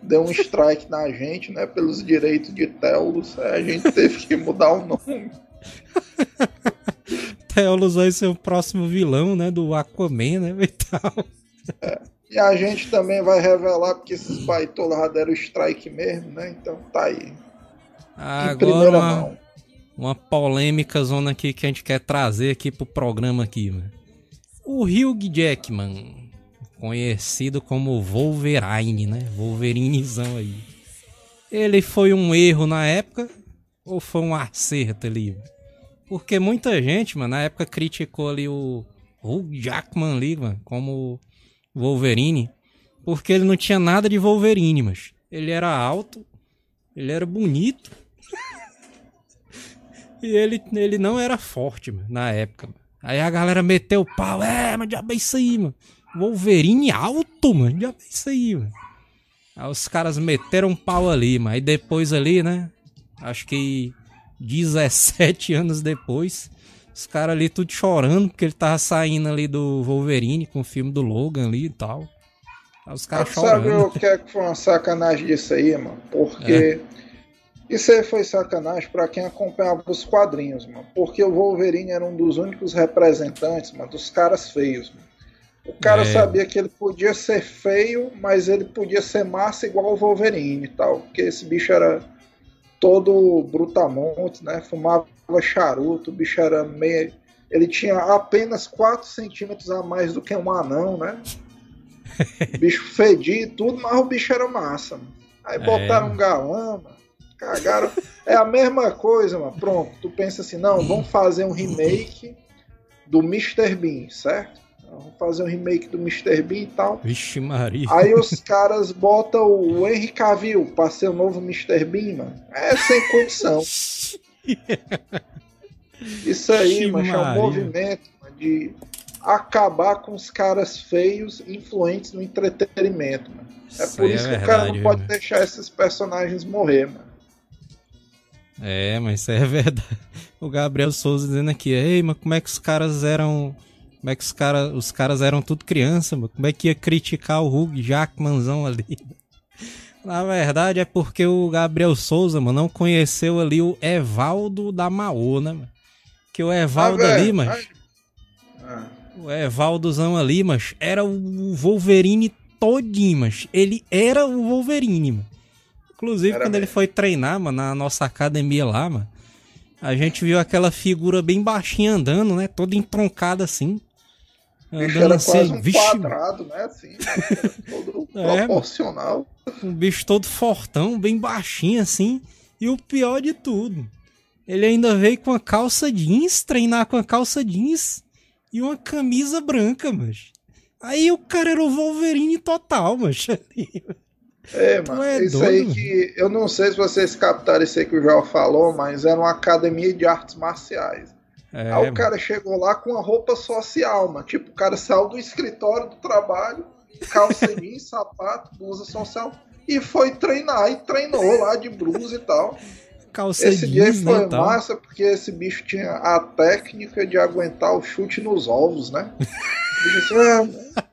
Speaker 3: deu um strike na gente, né? Pelos direitos de Teolus. A gente teve que mudar o nome.
Speaker 2: Teolus vai ser o próximo vilão, né? Do Aquaman, né? E tal.
Speaker 3: É. E a gente também vai revelar, porque esses baitolas já deram strike mesmo, né? Então tá aí.
Speaker 2: Agora uma, uma polêmica zona aqui que a gente quer trazer aqui pro programa aqui, mano. O Hugh Jackman, conhecido como Wolverine, né? Wolverinezão aí. Ele foi um erro na época ou foi um acerto ali? Porque muita gente, mano, na época criticou ali o Hugh Jackman ali, mano, como Wolverine, porque ele não tinha nada de Wolverine, mas ele era alto, ele era bonito. e ele, ele não era forte, mano, na época. Mano. Aí a galera meteu o pau, é, mas já é isso aí, mano. Wolverine alto, mano, já é isso aí, mano. Aí os caras meteram um pau ali, mas aí depois ali, né? Acho que 17 anos depois, os caras ali tudo chorando porque ele tava saindo ali do Wolverine com o filme do Logan ali e tal. Os caras chorando.
Speaker 3: Sabe o que é que foi uma sacanagem disso aí, mano? Porque é. isso aí foi sacanagem para quem acompanhava os quadrinhos, mano. Porque o Wolverine era um dos únicos representantes, mano, dos caras feios, mano. O cara é. sabia que ele podia ser feio, mas ele podia ser massa igual o Wolverine e tal. Porque esse bicho era todo brutamonte, né? Fumava charuto, o bicho era meio. Ele tinha apenas 4 centímetros a mais do que um anão, né? bicho fedia e tudo, mas o bicho era massa. Aí botaram
Speaker 2: É.
Speaker 3: um galã, mano. Cagaram. É a mesma coisa, mano. Pronto, tu pensa assim, não, vamos fazer um remake do Mr. Bean, certo? Vamos fazer um remake do Mr. Bean e tal.
Speaker 2: Vixe Maria.
Speaker 3: Aí os caras botam o Henry Cavill pra ser o novo Mr. Bean, mano. É sem condição. Isso aí, mano, é um movimento de acabar com os caras feios influentes no entretenimento, mano. É
Speaker 2: Isso
Speaker 3: por
Speaker 2: aí
Speaker 3: isso
Speaker 2: é
Speaker 3: que o cara
Speaker 2: verdade,
Speaker 3: não pode
Speaker 2: mano?
Speaker 3: deixar esses personagens morrer, mano.
Speaker 2: É, mas isso é verdade. O Gabriel Souza dizendo aqui, ei, mas como é que os caras eram. Como é que os caras. Os caras eram tudo criança, mano? Como é que ia criticar o Hugh Jackmanzão ali? Na verdade é porque o Gabriel Souza, mano, não conheceu ali o Evaldo da Maô, né, mano? Que o Evaldo
Speaker 3: Ah,
Speaker 2: ali, mano.
Speaker 3: Ah,
Speaker 2: O Evaldozão ali, mas era o Wolverine todinho, mas ele era o Wolverine, mano. Inclusive,
Speaker 3: Era
Speaker 2: quando ele
Speaker 3: mesmo.
Speaker 2: foi treinar, mano, na nossa academia lá, mano, a gente viu aquela figura bem baixinha andando, né? Toda entroncada assim.
Speaker 3: Bicho
Speaker 2: Andando
Speaker 3: era
Speaker 2: assim,
Speaker 3: quase um
Speaker 2: vixe,
Speaker 3: quadrado, né? Assim, todo
Speaker 2: É,
Speaker 3: proporcional.
Speaker 2: um bicho todo fortão, bem baixinho assim. E o pior de tudo, ele ainda veio com a calça jeans, treinar com a calça jeans e uma camisa branca, mas. Aí o cara era o Wolverine total, mas.
Speaker 3: É, mano,
Speaker 2: é
Speaker 3: isso
Speaker 2: doido,
Speaker 3: aí
Speaker 2: mano.
Speaker 3: que. Eu não sei se vocês captaram isso aí que o João falou, mas era uma academia de artes marciais.
Speaker 2: É,
Speaker 3: Aí o cara chegou lá com uma roupa social, mano. Tipo, o cara saiu do escritório do trabalho, calça sapato, blusa social, e foi treinar. E treinou lá de blusa e tal.
Speaker 2: calça
Speaker 3: Esse dia
Speaker 2: né?
Speaker 3: foi
Speaker 2: tal.
Speaker 3: massa porque esse bicho tinha a técnica de aguentar o chute nos ovos, né? Disse, ah,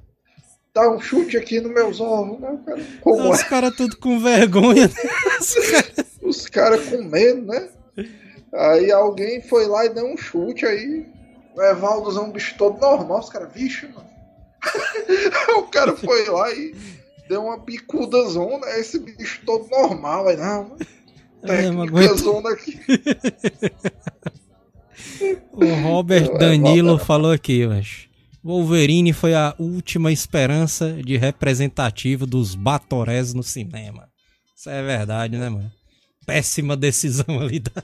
Speaker 3: dá um chute aqui nos meus ovos, né? Cara, como
Speaker 2: Os
Speaker 3: é?
Speaker 2: caras tudo com vergonha. né? Os caras-
Speaker 3: Os caras com medo, né? Aí alguém foi lá e deu um chute aí. O Evaldozão, um bicho todo normal. Os caras, vixe, mano. o cara foi lá e deu uma bicuda zona. Esse bicho todo normal. Aí, não, mano.
Speaker 2: É,
Speaker 3: Técnica
Speaker 2: aguenta-
Speaker 3: zona aqui.
Speaker 2: O Robert
Speaker 3: Eu- é
Speaker 2: Danilo falou aqui, mas Wolverine foi a última esperança de representativo dos Batorés no cinema. Isso é verdade, né, mano? Péssima decisão ali da.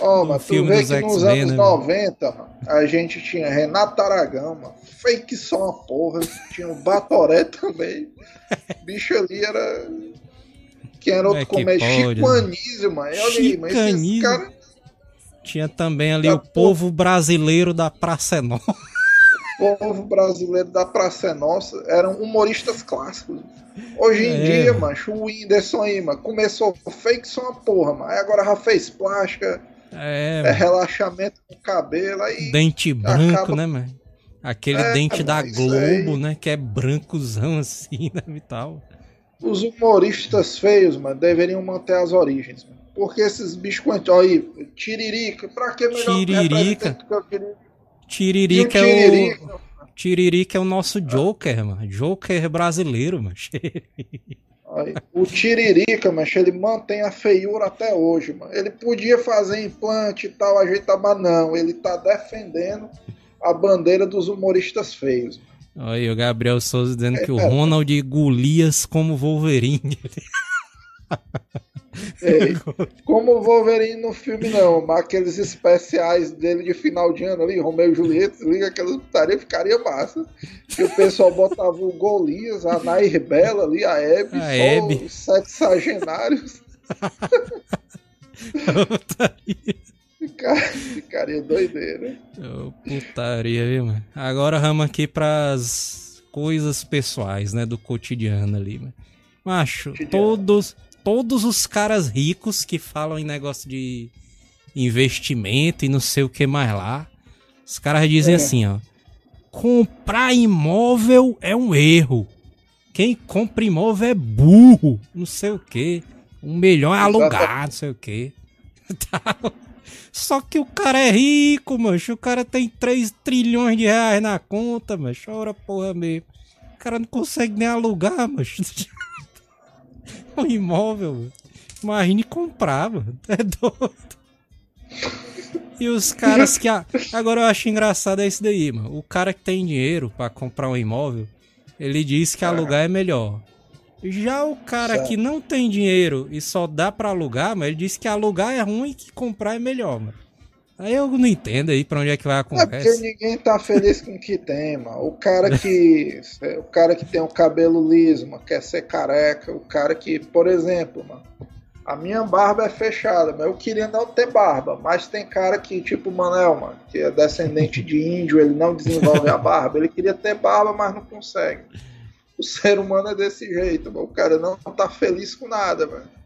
Speaker 3: Ó,
Speaker 2: No
Speaker 3: mas tu vê que nos anos
Speaker 2: né, mano?
Speaker 3: 90, mano, a gente tinha Renato Aragão, mano, fake só uma porra, tinha o Batoré também. Bicho ali era. Quem era outro
Speaker 2: é que
Speaker 3: comer?
Speaker 2: pode,
Speaker 3: Chico
Speaker 2: né?
Speaker 3: Anísio, mano. Olha mas
Speaker 2: Anísio.
Speaker 3: caras.
Speaker 2: Tinha também ali
Speaker 3: Tá
Speaker 2: o povo brasileiro da Praça Nova.
Speaker 3: Povo brasileiro da Praça é Nossa eram humoristas clássicos. Hoje em
Speaker 2: É.
Speaker 3: dia, macho, o Whindersson aí, mano, começou fake só uma porra, mano. Aí agora já fez plástica,
Speaker 2: É,
Speaker 3: é, relaxamento no cabelo, aí.
Speaker 2: dente branco,
Speaker 3: acaba-
Speaker 2: né, mano? Aquele
Speaker 3: É,
Speaker 2: dente da Globo, né? Que é brancozão assim, né? E tal.
Speaker 3: Os humoristas feios, mano, deveriam manter as origens, mano. Porque esses bichos. Olha aí, Tiririca, pra que melhor
Speaker 2: Tiririca.
Speaker 3: que o Tiririca?
Speaker 2: É o.
Speaker 3: Tiririca,
Speaker 2: é o nosso Joker, mano. Joker brasileiro, mano.
Speaker 3: Aí, o Tiririca, mas ele mantém a feiura até hoje, mano. Ele podia fazer implante e tal, ajeitar, mas não. Ele tá defendendo a bandeira dos humoristas feios.
Speaker 2: Olha aí, o Gabriel Souza dizendo que o
Speaker 3: É.
Speaker 2: Ronald Golias como Wolverine.
Speaker 3: Ei, como o Wolverine no filme, não, mas aqueles especiais dele de final de ano ali, Romeu e Julieta, liga aquela putaria, ficaria massa. E o pessoal botava o Golias, a Nair Bela ali, a Hebe,
Speaker 2: A
Speaker 3: só
Speaker 2: Hebe.
Speaker 3: os sete sagenários. Ficar- Ficaria doideira.
Speaker 2: Ô, putaria, viu, mano? Agora vamos aqui pras coisas pessoais, né? Do cotidiano ali, mano. Macho,
Speaker 3: Cotidiano.
Speaker 2: todos, todos os caras ricos que falam em negócio de investimento e não sei o que mais lá, os caras dizem
Speaker 3: É.
Speaker 2: assim, ó. Comprar imóvel é um erro. Quem compra imóvel é burro. Não sei o que. Um melhor é alugar, não sei o que. Só que o cara é rico, mancho. O cara tem 3 trilhões de reais na conta, mancho. Chora porra mesmo. O cara não consegue nem alugar, mancho. Um imóvel, mano. Imagine comprar, mano. É doido. E os caras que. a- Agora eu acho engraçado é isso daí, mano. O cara que tem dinheiro pra comprar um imóvel, ele diz que alugar é melhor. Já o cara
Speaker 3: Certo.
Speaker 2: que não tem dinheiro e só dá pra alugar, mas ele disse que alugar é ruim e que comprar é melhor, mano. Aí eu não entendo aí pra onde é que vai a
Speaker 3: É porque
Speaker 2: conversa.
Speaker 3: ninguém tá feliz com o que tem, mano. O cara que. o cara que tem o cabelo liso, mano, quer ser careca. O cara que, por exemplo, mano. A minha barba é fechada, mas eu queria não ter barba. Mas tem cara que, tipo o Manel, mano, que é descendente de índio, ele não desenvolve a barba. Ele queria ter barba, mas não consegue. O ser humano é desse jeito, mano. O cara não tá feliz com nada, velho.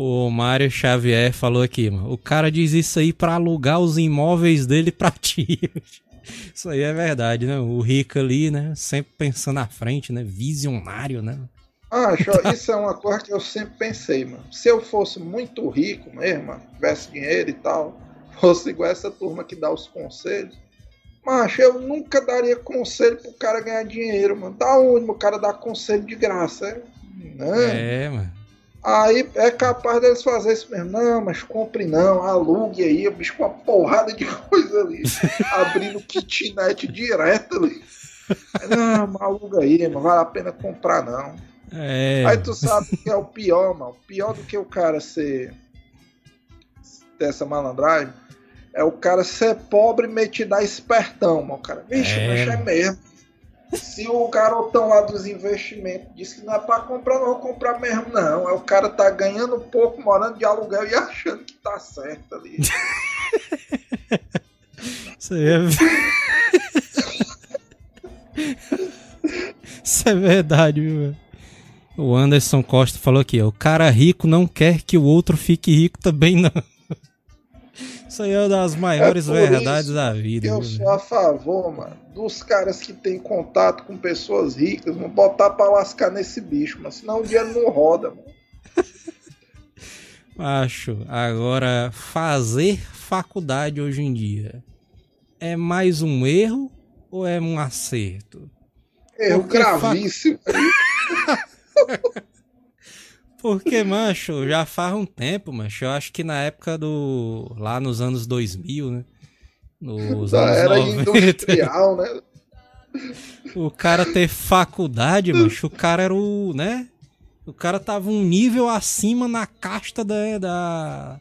Speaker 2: O Mário Xavier falou aqui, mano. O cara diz isso aí pra alugar os imóveis dele pra ti. Isso aí é verdade, né? O rico ali, né? Sempre pensando à frente, né? Visionário, né?
Speaker 3: Acho, ó, isso é uma coisa que eu sempre pensei, mano. Se eu fosse muito rico mesmo, mano, tivesse dinheiro e tal, fosse igual essa turma que dá os conselhos, macho, eu nunca daria conselho pro cara ganhar dinheiro, mano. Da onde o cara dá conselho de graça? É? Não.
Speaker 2: É, mano.
Speaker 3: Aí é capaz deles fazer isso mesmo. Não, mas compre não, alugue aí, o bicho com uma porrada de coisa ali. abrindo kitnet direto ali. Não, aluga aí, não vale a pena comprar não.
Speaker 2: É.
Speaker 3: Aí tu sabe que é o pior, mano. Pior do que o cara ser. ter essa malandragem. É o cara ser pobre e te dar espertão, mano. O cara, vixe,
Speaker 2: É,
Speaker 3: é mesmo. Se o garotão lá dos investimentos disse que não é pra comprar, não vou comprar mesmo, não. É o cara tá ganhando pouco, morando de aluguel e achando que tá certo ali.
Speaker 2: Isso aí é. Isso é verdade, viu? velho? O Anderson Costa falou aqui, o cara rico não quer que o outro fique rico também não. Isso aí é uma das maiores
Speaker 3: É
Speaker 2: verdades da vida.
Speaker 3: Eu
Speaker 2: viu,
Speaker 3: sou a favor, mano, dos caras que têm contato com pessoas ricas, não botar pra lascar nesse bicho, mas senão o dinheiro não roda, mano.
Speaker 2: Acho. Agora, fazer faculdade hoje em dia é mais um erro ou é um acerto?
Speaker 3: Erro
Speaker 2: Porque fa-
Speaker 3: gravíssimo.
Speaker 2: Porque, macho, já faz um tempo, macho. Eu acho que na época do. lá nos anos 2000, né? Nos
Speaker 3: Da
Speaker 2: anos
Speaker 3: era
Speaker 2: 90.
Speaker 3: industrial, né?
Speaker 2: O cara ter faculdade, macho, o cara era o. né? O cara tava um nível acima na casta da. da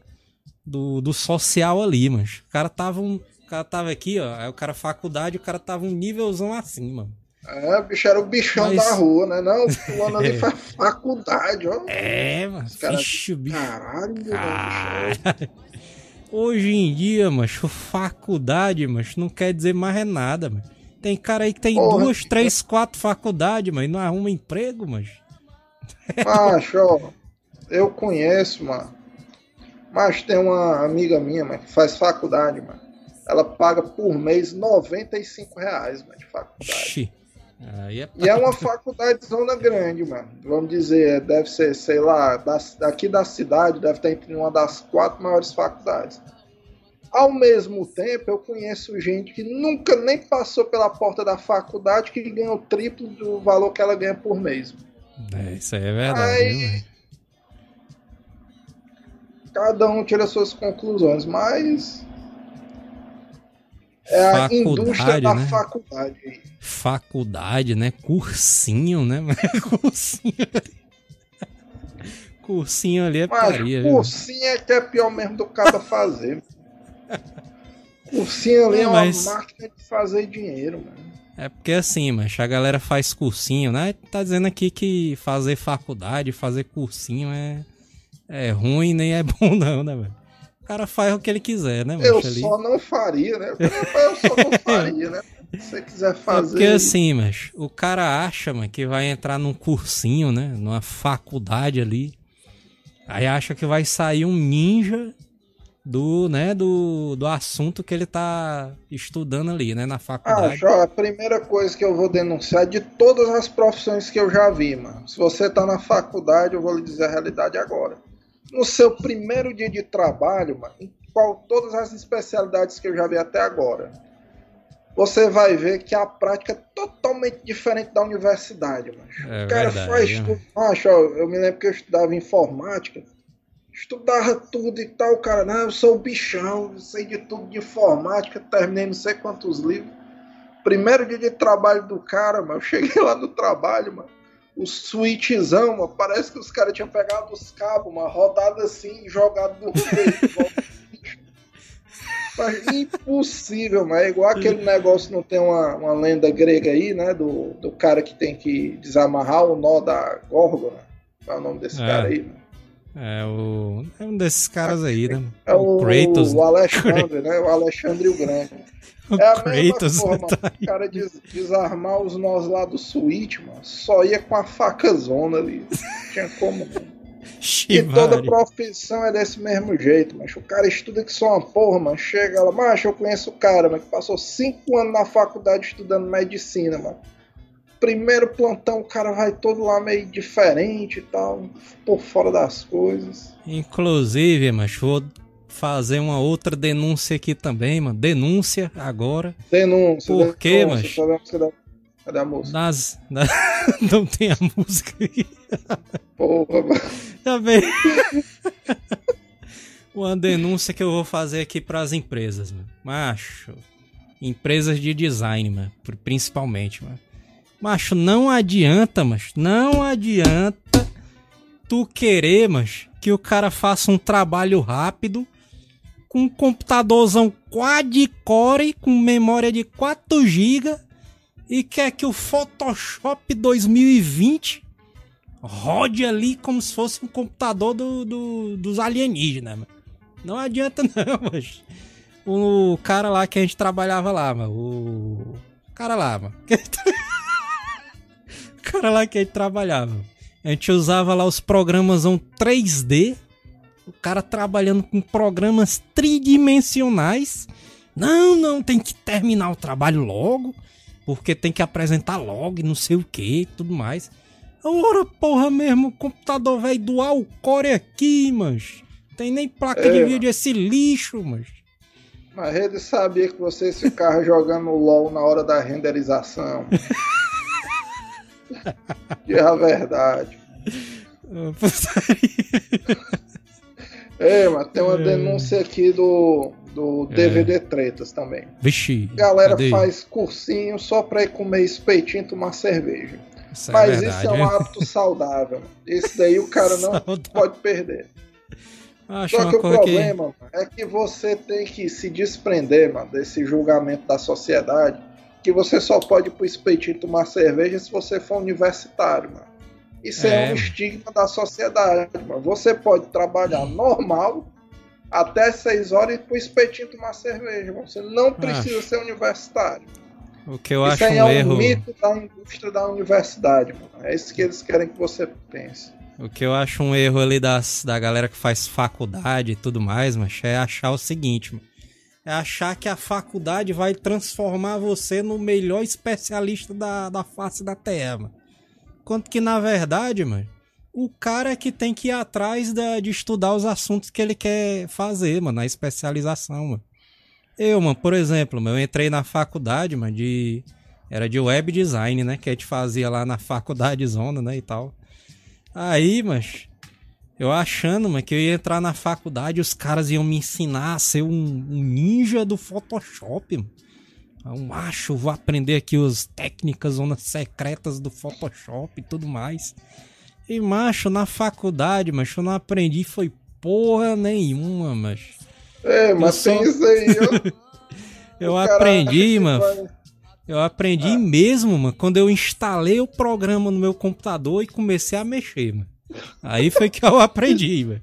Speaker 2: do, do social ali, macho. O cara tava um. O cara tava aqui, ó. Aí o cara faculdade, o cara tava um nívelzão acima.
Speaker 3: É, o bicho era o bichão
Speaker 2: Mas-
Speaker 3: da rua, né? Não, o fulano ali
Speaker 2: É.
Speaker 3: faz faculdade, ó.
Speaker 2: É, mano.
Speaker 3: caras-
Speaker 2: Vixe, bicho.
Speaker 3: Caralho, meu bicho.
Speaker 2: Caralho. Hoje em dia, macho, faculdade, macho, não quer dizer mais é nada, mano. Tem cara aí que tem
Speaker 3: Porra.
Speaker 2: duas, três, quatro faculdades, mas não arruma emprego, macho.
Speaker 3: Macho, ó, eu conheço, mano. Mas tem uma amiga minha, mano, que faz faculdade, mano. Ela paga por mês 95 reais, mano, de faculdade.
Speaker 2: Ixi. Aí é
Speaker 3: E é uma faculdade zona grande, mano. Vamos dizer, deve ser, sei lá, daqui da cidade, deve estar entre uma das quatro maiores faculdades. Ao mesmo tempo, eu conheço gente que nunca nem passou pela porta da faculdade que ganha o triplo do valor que ela ganha por mês.
Speaker 2: É, isso aí é verdade,
Speaker 3: Aí-? Cada um tira suas conclusões, mas. É a
Speaker 2: Faculdade,
Speaker 3: indústria da
Speaker 2: né?
Speaker 3: faculdade.
Speaker 2: Faculdade, né? Cursinho, né? Cursinho. Cursinho ali é
Speaker 3: Mas
Speaker 2: paria, viu?
Speaker 3: cursinho é que é pior mesmo do cara fazer. Cursinho ali
Speaker 2: É,
Speaker 3: é uma
Speaker 2: mas-
Speaker 3: máquina de fazer dinheiro, mano.
Speaker 2: É porque assim, mas a galera faz cursinho, né? Tá dizendo aqui que fazer faculdade, fazer cursinho é, é ruim nem é bom não, né, velho? O cara faz o que ele quiser, né,
Speaker 3: Eu
Speaker 2: ali.
Speaker 3: só não faria, né? Eu só não faria, né? Se você quiser
Speaker 2: É
Speaker 3: fazer.
Speaker 2: porque assim, mas o cara acha, mano, que vai entrar num cursinho, né? Numa faculdade ali. Aí acha que vai sair um ninja do, né, do, do assunto que ele tá estudando ali, né, na faculdade.
Speaker 3: Ó, a primeira coisa que eu vou denunciar é de todas as profissões que eu já vi, mano. Se você tá na faculdade, eu vou lhe dizer a realidade agora. No seu primeiro dia de trabalho, mano, em qual, todas as especialidades que eu já vi até agora, você vai ver que a prática é totalmente diferente da universidade, mano.
Speaker 2: É
Speaker 3: o cara
Speaker 2: verdade,
Speaker 3: faz tudo. Acho, ó, eu me lembro que eu estudava informática. Estudava tudo e tal, cara. Não, eu sou o bichão, sei de tudo de informática, terminei não sei quantos livros. Primeiro dia de trabalho do cara, mano. Eu cheguei lá no trabalho, mano. O switchzão, mano, parece que os caras tinham pegado os cabos, uma rodada assim e jogado no impossível, mas é igual aquele negócio, não tem uma, uma lenda grega aí, né? Do, do cara que tem que desamarrar o nó da górgona. Qual é o nome desse é. cara aí, mano?
Speaker 2: É, o... é um desses caras aí, né?
Speaker 3: É o, o Kratos. O Alexandre, né? O Alexandre o Grande. É a Kratos, mesma forma, tá o cara des desarmar os nós lá do Switch, mano. Só ia com a faca zona ali. Não tinha como. E toda profissão é desse mesmo jeito, mas o cara estuda que só uma porra, mano. Chega lá, macho, eu conheço o cara, mano, que passou cinco anos na faculdade estudando medicina, mano. Primeiro plantão, o cara vai todo lá meio diferente e tal, por fora das coisas.
Speaker 2: Inclusive, macho, vou fazer uma outra denúncia aqui também, mano. Denúncia agora.
Speaker 3: Denúncia.
Speaker 2: Por quê, macho?
Speaker 3: Cadê a música?
Speaker 2: Nas, na... Não tem a música aí.
Speaker 3: Porra, mano.
Speaker 2: Tá bem. Uma denúncia que eu vou fazer aqui para as empresas, mano. Macho. Empresas de design, mano. Principalmente, mano. Macho, não adianta, mas não adianta tu querer, mas que o cara faça um trabalho rápido com um computadorzão quad-core com memória de 4 GB e quer que o Photoshop 2020 rode ali como se fosse um computador do, do dos alienígenas. Mano. Não adianta não, mas o cara lá que a gente trabalhava lá, mano, o cara lá, mano. o cara lá que a gente trabalhava. A gente usava lá os programas 3D. O cara trabalhando com programas tridimensionais. Não, não, tem que terminar o trabalho logo porque tem que apresentar log, não sei o que tudo mais. Ora, porra mesmo, computador velho dual core aqui, mas tem nem placa é, de vídeo esse lixo, mas.
Speaker 3: A rede sabia que vocês ficavam jogando LOL na hora da renderização. que é a verdade. É, mas tem uma é. denúncia aqui do do DVD é. Tretas também.
Speaker 2: Vixe.
Speaker 3: Galera cadê? faz cursinho só pra ir comer espetinho e tomar cerveja. Isso é Mas é isso é um hábito saudável. Esse daí o cara não pode perder.
Speaker 2: Acho
Speaker 3: só que o problema que... é que você tem que se desprender mano, desse julgamento da sociedade. Que você só pode ir pro espetinho tomar cerveja se você for universitário, mano. Isso é, é um estigma da sociedade, mano. Você pode trabalhar normal até 6 horas e pro espetinho tomar cerveja. Você não precisa ser universitário.
Speaker 2: O que eu isso acho um, um erro.
Speaker 3: mito da indústria da universidade, mano. É isso que eles querem que você pense.
Speaker 2: O que eu acho um erro ali das, da galera que faz faculdade e tudo mais, mas é achar o seguinte, mano. É achar que a faculdade vai transformar você no melhor especialista da, da face da Terra, mano. Quanto que na verdade, mano, o cara que tem que ir atrás da, de estudar os assuntos que ele quer fazer, mano, na especialização, mano. Eu, mano, por exemplo, eu entrei na faculdade, mano, de. Era de web design, né? Que a gente fazia lá na faculdade zona, né? E tal. Aí, mas. Eu achando, mano, que eu ia entrar na faculdade os caras iam me ensinar a ser um, um ninja do Photoshop, mano. Um macho, vou aprender aqui as técnicas, zonas secretas do Photoshop e tudo mais. E, macho, na faculdade, macho, eu não aprendi foi porra nenhuma, macho.
Speaker 3: É, mas eu tem só... isso aí,
Speaker 2: eu aprendi, mano. Vai... Eu aprendi ah. mesmo, mano, quando eu instalei o programa no meu computador e comecei a mexer, mano. Aí foi que eu aprendi, velho.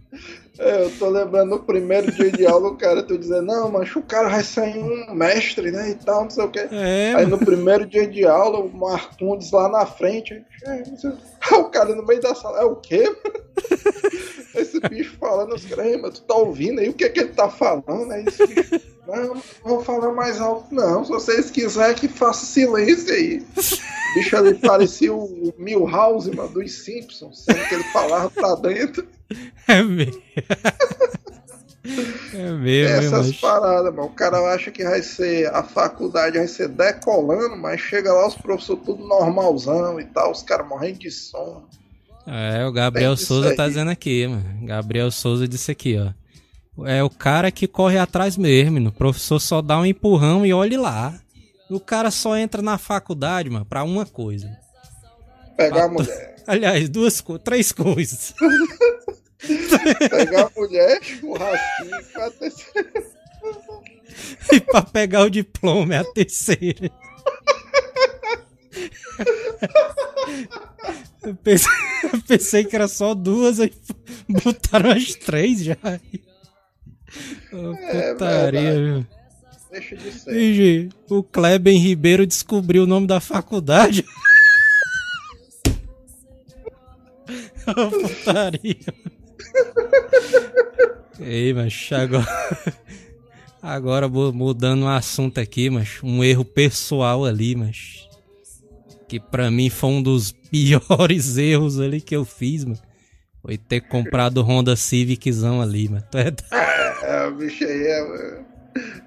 Speaker 3: É, eu tô lembrando no primeiro dia de aula o cara tu dizendo, não, mas o cara vai sair um mestre, né? E tal, não sei o que. É, Aí no primeiro dia de aula, o Marcondes lá na frente, é, o cara no meio da sala, é o quê? Esse bicho falando, os caras, mas tu tá ouvindo aí o que, é que ele tá falando? Aí esse bicho, não, não vou falar mais alto, não. Se vocês quiserem que faça silêncio aí. O bicho ali parecia o Milhouse, mano, dos Simpsons, sendo que ele falava pra dentro.
Speaker 2: É mesmo. É mesmo.
Speaker 3: Essas mas... paradas, mano. O cara acha que vai ser. A faculdade vai ser decolando, mas chega lá os professores tudo normalzão e tal, os caras morrendo de sono.
Speaker 2: É, o Gabriel Souza tá dizendo aqui, mano. Gabriel Souza disse aqui, ó. É o cara que corre atrás mesmo, o professor só dá um empurrão e olhe lá. O cara só entra na faculdade, mano, pra uma coisa.
Speaker 3: Pegar a mulher.
Speaker 2: Aliás, duas três coisas.
Speaker 3: Pegar a mulher, churrasquinho, pra terceira.
Speaker 2: E pra pegar o diploma é a terceira. Eu pensei, eu pensei que era só duas, aí botaram as três já. Oh,
Speaker 3: É
Speaker 2: putaria?
Speaker 3: Deixa de ser.
Speaker 2: Vigi, o Kleben Ribeiro descobriu o nome da faculdade. Ô, putaria. Ei, mas agora. Agora mu- mudando o assunto aqui, mas um erro pessoal ali, mas. Que pra mim foi um dos piores erros ali que eu fiz, mano. Foi ter comprado o Honda Civiczão ali, mano. Tu é
Speaker 3: É, bicho aí é.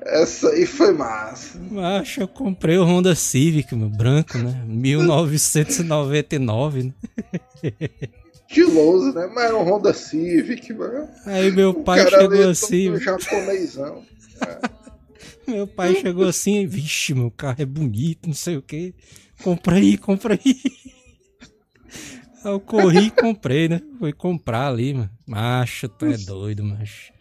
Speaker 3: Essa aí foi massa.
Speaker 2: Macho, eu comprei o Honda Civic, meu, branco, né? 1999, né?
Speaker 3: Estiloso, né? Mas era um Honda Civic, mano.
Speaker 2: Aí meu pai chegou assim,
Speaker 3: todo japonesão.
Speaker 2: meu pai chegou assim, vixe, meu carro é bonito, não sei o que. Compra aí, compra aí. Eu corri e comprei, né? Fui comprar ali, mano. Macho, tu é doido, macho.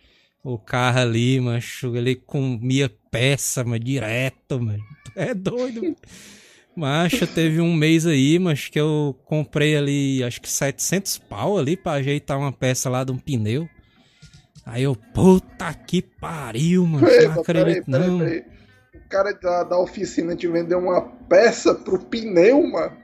Speaker 2: O carro ali, macho, ele comia peça, mas direto, mano. Tu é doido, mano. Macho, teve um mês aí, mas que eu comprei ali, acho que 700 pau ali pra ajeitar uma peça lá de um pneu. Aí eu, puta que pariu, mano.
Speaker 3: Eita,
Speaker 2: Não acredito,
Speaker 3: peraí,
Speaker 2: não.
Speaker 3: peraí. O cara da, da oficina te vendeu uma peça pro pneu, mano.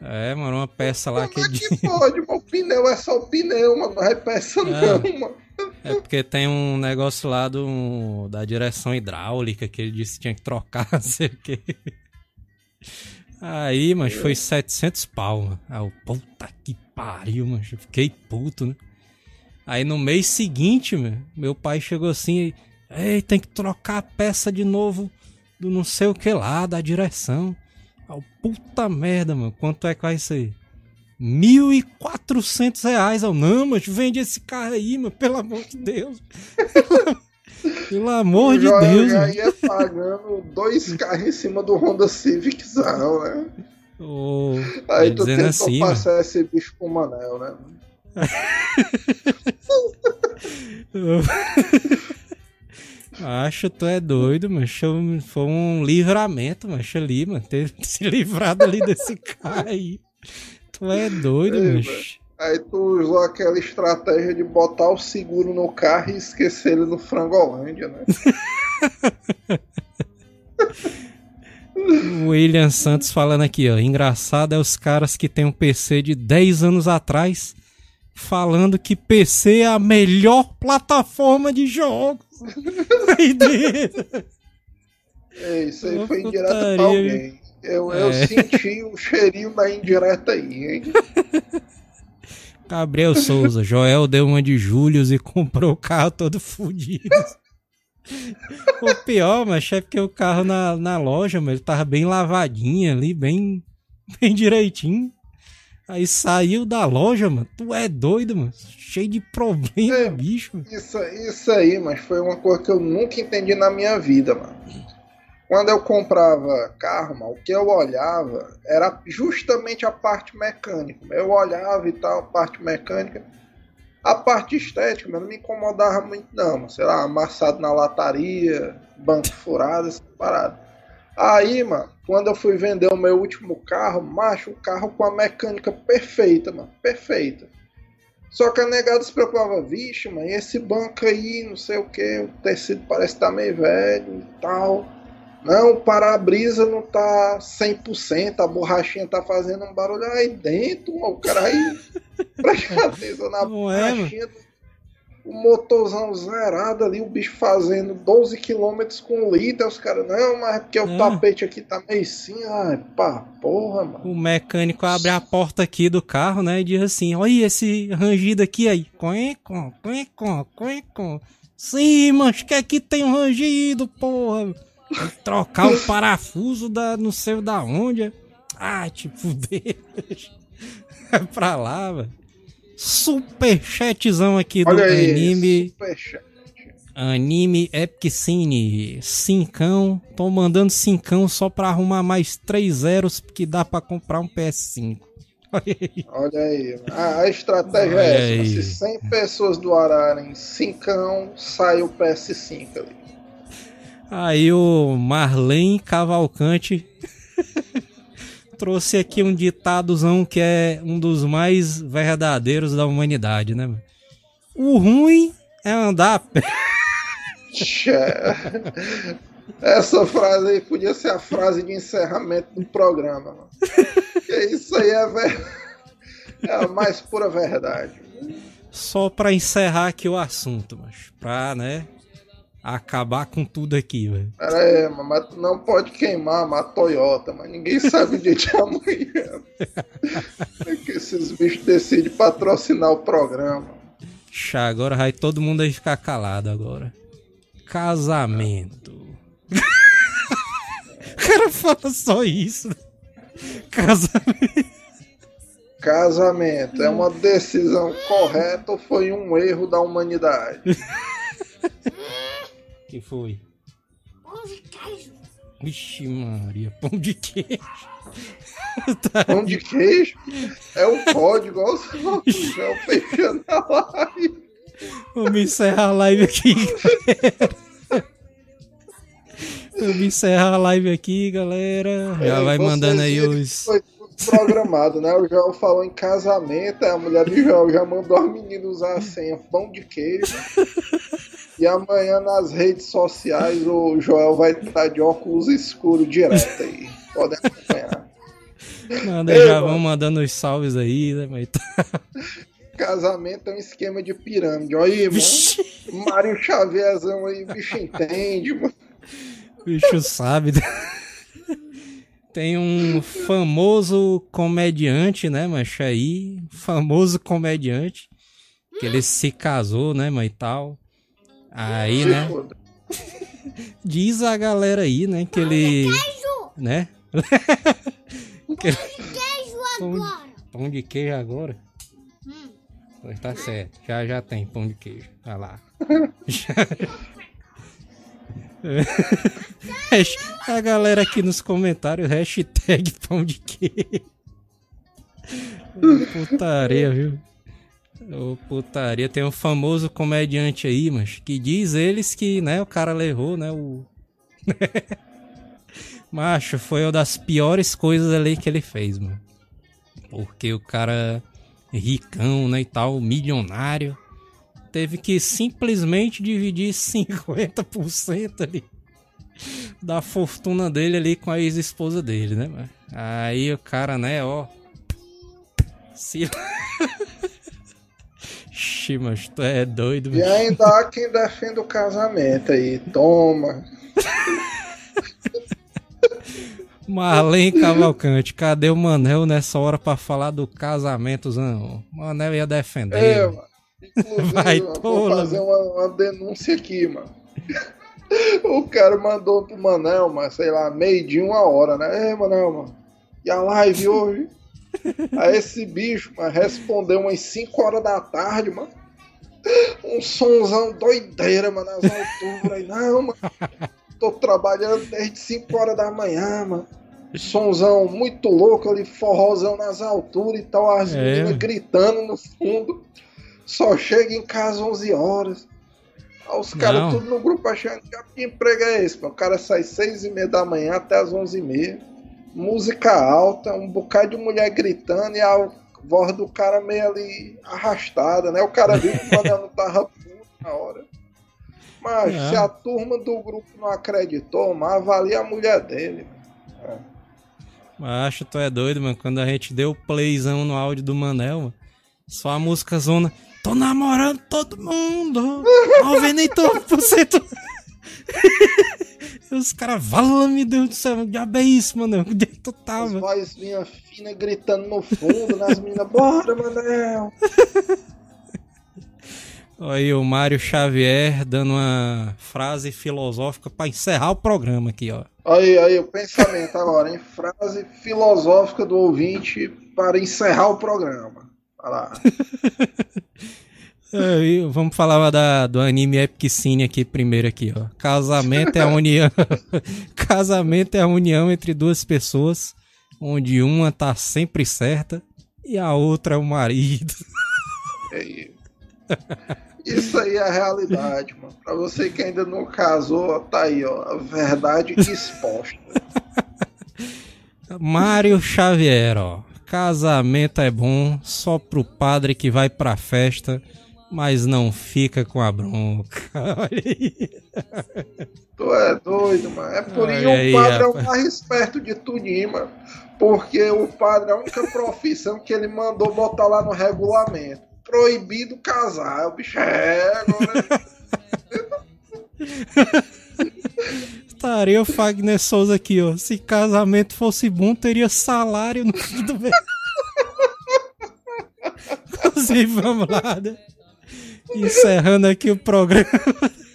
Speaker 2: É, mano, uma peça lá que
Speaker 3: Como é
Speaker 2: de-
Speaker 3: que pode, mano? O pneu é só o pneu, mano. Não é peça, não, mano.
Speaker 2: É porque tem um negócio lá do, da direção hidráulica que ele disse que tinha que trocar, não sei o quê. Aí, mas foi 700 pau, mano. Aí eu, puta que pariu, mano. Fiquei puto, né? Aí no mês seguinte, meu, meu pai chegou assim, ei, tem que trocar a peça de novo do não sei o que lá, da direção. Aí puta merda, mano, quanto é que vai ser? 1.400 reais. Eu, não, mas vende esse carro aí, mano, pelo amor de Deus. pelo amor
Speaker 3: O
Speaker 2: de
Speaker 3: Joel
Speaker 2: Deus,
Speaker 3: já
Speaker 2: mano.
Speaker 3: ia pagando dois carros em cima do Honda Civiczão, né?
Speaker 2: Ô,
Speaker 3: Aí
Speaker 2: Tô
Speaker 3: tu tentou
Speaker 2: assim,
Speaker 3: passar esse bicho pro Manel, né?
Speaker 2: Acho tu é doido, mas foi um livramento, mas ali, mano, ter se livrado ali desse cara aí. Tu é doido, mas
Speaker 3: Aí tu usou aquela estratégia de botar o seguro no carro e esquecer ele no Frangolândia, né?
Speaker 2: William Santos falando aqui, ó, engraçado é os caras que tem um PC de 10 anos atrás falando que PC é a melhor plataforma de jogos.
Speaker 3: É, isso aí foi indireta pra
Speaker 2: putaria,
Speaker 3: alguém. Eu, eu
Speaker 2: É.
Speaker 3: senti o cheirinho da indireta aí, hein?
Speaker 2: Gabriel Souza, Joel deu uma de Július e comprou o carro todo fudido. o pior, mas é porque o carro na, na loja, mas ele tava bem lavadinho ali, bem, bem direitinho. Aí saiu da loja, mano. Tu é doido, mano. Cheio de problema,
Speaker 3: É.
Speaker 2: bicho.
Speaker 3: Isso, isso aí, mas foi uma coisa que eu nunca entendi na minha vida, mano. Quando eu comprava carro, mano, o que eu olhava era justamente a parte mecânica. Eu olhava e tal, a parte mecânica. A parte estética, mano, não me incomodava muito, não. Sei lá, amassado na lataria, banco furado, essa parada. Aí, mano, quando eu fui vender o meu último carro, macho, o carro com a mecânica perfeita, mano, perfeita. Só que a negada se preocupava, vixe, mano, esse banco aí, não sei o que, o tecido parece estar meio velho e tal. Não, o para-brisa não tá 100%, a borrachinha tá fazendo um barulho aí dentro, mano, o cara aí presta atenção na
Speaker 2: Não é,
Speaker 3: borrachinha, do- o motorzão zerado ali, o bicho fazendo 12 km com litro, os caras, não, mas é porque o
Speaker 2: É.
Speaker 3: tapete aqui tá meio assim, ai, pá, porra, mano.
Speaker 2: O mecânico abre a porta aqui do carro, né? E diz assim: Olha esse rangido aqui aí. Coeco, coeco, coeco. Sim, mas que aqui tem um rangido, porra. Trocar o parafuso da não sei da onde. Ah, te fuder. É pra lá, velho. Superchatzão aqui do
Speaker 3: Olha aí,
Speaker 2: anime.
Speaker 3: superchat.
Speaker 2: Anime Epic Cine, cincão. Tô mandando cincão só pra arrumar mais três zeros que dá pra comprar um PS5.
Speaker 3: Olha aí. A, a estratégia
Speaker 2: Olha
Speaker 3: é essa.
Speaker 2: aí.
Speaker 3: Se 100 pessoas doarem 5, sai o PS5 ali.
Speaker 2: Aí o Marlene Cavalcante trouxe aqui um ditadozão que é um dos mais verdadeiros da humanidade, né? O ruim é andar a pé.
Speaker 3: Essa frase aí podia ser a frase de encerramento do programa. Mano. Porque isso aí é, ver- é a mais pura verdade.
Speaker 2: Só pra encerrar aqui o assunto, mas pra, né, acabar com tudo aqui, velho.
Speaker 3: Aí, mano, mas tu não pode queimar a Toyota, mas ninguém sabe o dia de amanhã. É que esses bichos decidem patrocinar o programa.
Speaker 2: Chá, agora vai todo mundo aí ficar calado agora. Casamento. o cara fala só isso. Casamento.
Speaker 3: Casamento é uma decisão correta ou foi um erro da humanidade?
Speaker 2: que foi?
Speaker 4: Pão de queijo.
Speaker 2: Vixe Maria, pão de queijo.
Speaker 3: Pão de queijo é o código, olha só, já o fechando a live.
Speaker 2: Vamos encerrar a live aqui, galera. Vamos encerrar a live aqui, galera. Já
Speaker 3: É,
Speaker 2: vai mandando aí os.
Speaker 3: Foi tudo programado, né? O Joel falou em casamento, a mulher do Joel já mandou as meninas usar a senha pão de queijo. E amanhã nas redes sociais o Joel vai estar de óculos escuros direto aí. Podem acompanhar.
Speaker 2: Manda,
Speaker 3: Ei,
Speaker 2: já vão mandando os salves aí, né? Mas tá.
Speaker 3: Casamento é um esquema de pirâmide. Olha aí,
Speaker 2: Vixe,
Speaker 3: mano. Mário Xavierzão aí, bicho entende, mano.
Speaker 2: bicho sabe. Tem um famoso comediante, né, mas aí, famoso comediante, que ele se casou, né, mas e tal. Aí,
Speaker 3: Se
Speaker 2: né,
Speaker 3: foda.
Speaker 2: diz a galera aí, né, que ele, né,
Speaker 4: Queijo
Speaker 2: Pão-
Speaker 4: agora.
Speaker 2: pão de queijo agora.
Speaker 4: Hum.
Speaker 2: Pois tá certo, já já tem pão de queijo. Olha lá. Hash- A galera aqui nos comentários, hashtag pão de queijo. Putaria, viu? Ô, putaria. Tem um famoso comediante aí, mas que diz eles que, né, o cara levou, né, o... Macho, foi uma das piores coisas ali que ele fez, mano. Porque o cara ricão, né, e tal, milionário, teve que simplesmente dividir 50% ali da fortuna dele ali com a ex-esposa dele, né, mano? Aí o cara, né, ó, se... Xi, mas tu é doido,
Speaker 3: E
Speaker 2: mano.
Speaker 3: ainda há quem defenda o casamento aí. Toma.
Speaker 2: Marlene Cavalcante, cadê o Manel nessa hora pra falar do casamentozão? O Manel ia defender.
Speaker 3: É,
Speaker 2: mano.
Speaker 3: mano. Inclusive,
Speaker 2: Vai,
Speaker 3: eu vou fazer uma, uma denúncia aqui, mano. O cara mandou pro Manel, mas sei lá, meio de uma hora, né? Ei, Manel, mano. E a live hoje? Aí esse bicho, mano, respondeu umas 5 horas da tarde, mano. Um sonzão doideira, mano, nas alturas. Aí, não, mano. Tô trabalhando desde 5 horas da manhã, mano. Sonzão muito louco ali, forrozão nas alturas e tal, as
Speaker 2: É.
Speaker 3: meninas gritando no fundo. Só chega em casa 11 horas. Aí os caras tudo no grupo achando que que emprego é esse, mano. O cara sai 6 e meia da manhã até as 11 e meia. Música alta, um bocado de mulher gritando e a voz do cara meio ali arrastada, né? O cara viu que o não tava puto na hora. Mas
Speaker 2: É.
Speaker 3: se a turma do grupo não acreditou, mas avalia a mulher dele.
Speaker 2: Acho tu é doido, mano. Quando a gente deu playzão no áudio do Manel, mano, só a música zona. Tô namorando todo mundo. 98%. Os caras, vala, meu Deus do céu, que diabo é isso, mano? Onde é que tu
Speaker 3: As
Speaker 2: tava?
Speaker 3: vozinhas finas gritando no fundo, né? As meninas, bora, Manel!
Speaker 2: Olha aí o Mário Xavier dando uma frase filosófica pra encerrar o programa aqui, ó.
Speaker 3: Aí, aí, o pensamento agora, hein? Frase filosófica do ouvinte para encerrar o programa. Olha lá.
Speaker 2: Aí, vamos falar da, do anime Epic Cine aqui primeiro aqui, ó. Casamento é a união. Casamento é a união entre duas pessoas, onde uma tá sempre certa e a outra é o marido.
Speaker 3: É Isso aí é a realidade, mano. Pra você que ainda não casou, tá aí, ó. A verdade exposta.
Speaker 2: Mário Xavier, ó. Casamento é bom só pro padre que vai pra festa, mas não fica com a bronca. Olha aí.
Speaker 3: Tu é doido, mano. É por isso
Speaker 2: aí,
Speaker 3: o padre é o mais esperto de tudinho, mano. Porque o padre é a única profissão que ele mandou botar lá no regulamento. Proibido casar. O bicho é agora.
Speaker 2: Estaria o Fagner Souza aqui, ó. Se casamento fosse bom, teria salário no fim do mês. Inclusive, vamos lá, né? Encerrando aqui o programa.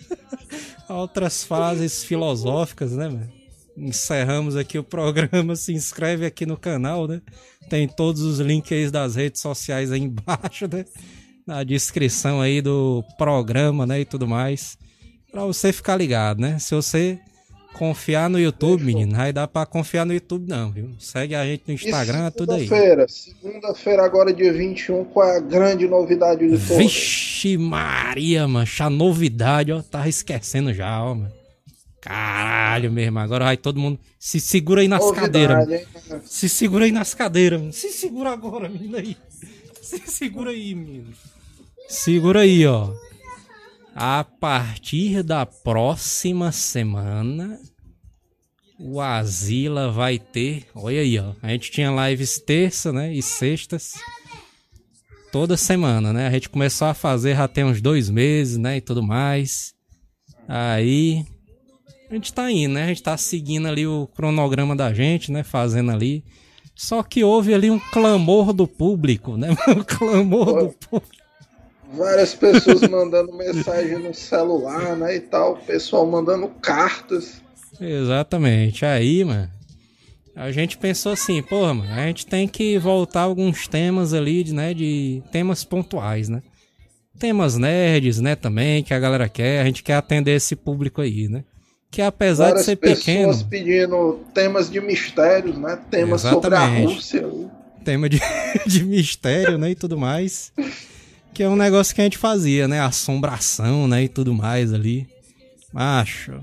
Speaker 2: Outras fases filosóficas, né, mano? Encerramos aqui o programa. Se inscreve aqui no canal, né? Tem todos os links das redes sociais aí embaixo, né? Na descrição aí do programa, né? E tudo mais. Pra você ficar ligado, né? Se você confiar no YouTube, menino, não vai dar pra confiar no YouTube, não, viu? Segue a gente no Instagram,
Speaker 3: E
Speaker 2: tudo aí.
Speaker 3: Segunda-feira. Segunda-feira, agora dia 21, qual é a grande novidade de todas?
Speaker 2: Vixe Maria, mano, a novidade, ó, tava esquecendo já, ó, mano. Caralho mesmo, agora vai todo mundo. Se segura aí nas
Speaker 3: Novidade,
Speaker 2: cadeiras,
Speaker 3: hein?
Speaker 2: Se segura aí nas cadeiras, mano. Se segura agora, menino aí. Se segura aí, menino. Segura aí, ó. A partir da próxima semana, o Asila vai ter. Olha aí, ó. A gente tinha lives terça, né? E sextas. Toda semana, né? A gente começou a fazer já tem uns dois meses, né? E tudo mais. Aí. A gente tá indo, né? A gente tá seguindo ali o cronograma da gente, né? Fazendo ali. Só que houve ali um clamor do público, né? Um clamor do público.
Speaker 3: Várias pessoas mandando mensagem no celular, né? E tal. Pessoal mandando cartas.
Speaker 2: Exatamente. Aí, mano, a gente pensou assim, porra, mano, a gente tem que voltar alguns temas ali, de, né, de temas pontuais, né? Temas nerds, né, também, que a galera quer, a gente quer atender esse público aí, né? Que apesar
Speaker 3: Várias
Speaker 2: de ser
Speaker 3: pessoas
Speaker 2: pequeno,
Speaker 3: pedindo temas de mistérios, né? Temas sobre a
Speaker 2: Exatamente.
Speaker 3: Rússia.
Speaker 2: tema de, de mistério, né, e tudo mais, que é um negócio que a gente fazia, né, assombração, né, e tudo mais ali. Macho,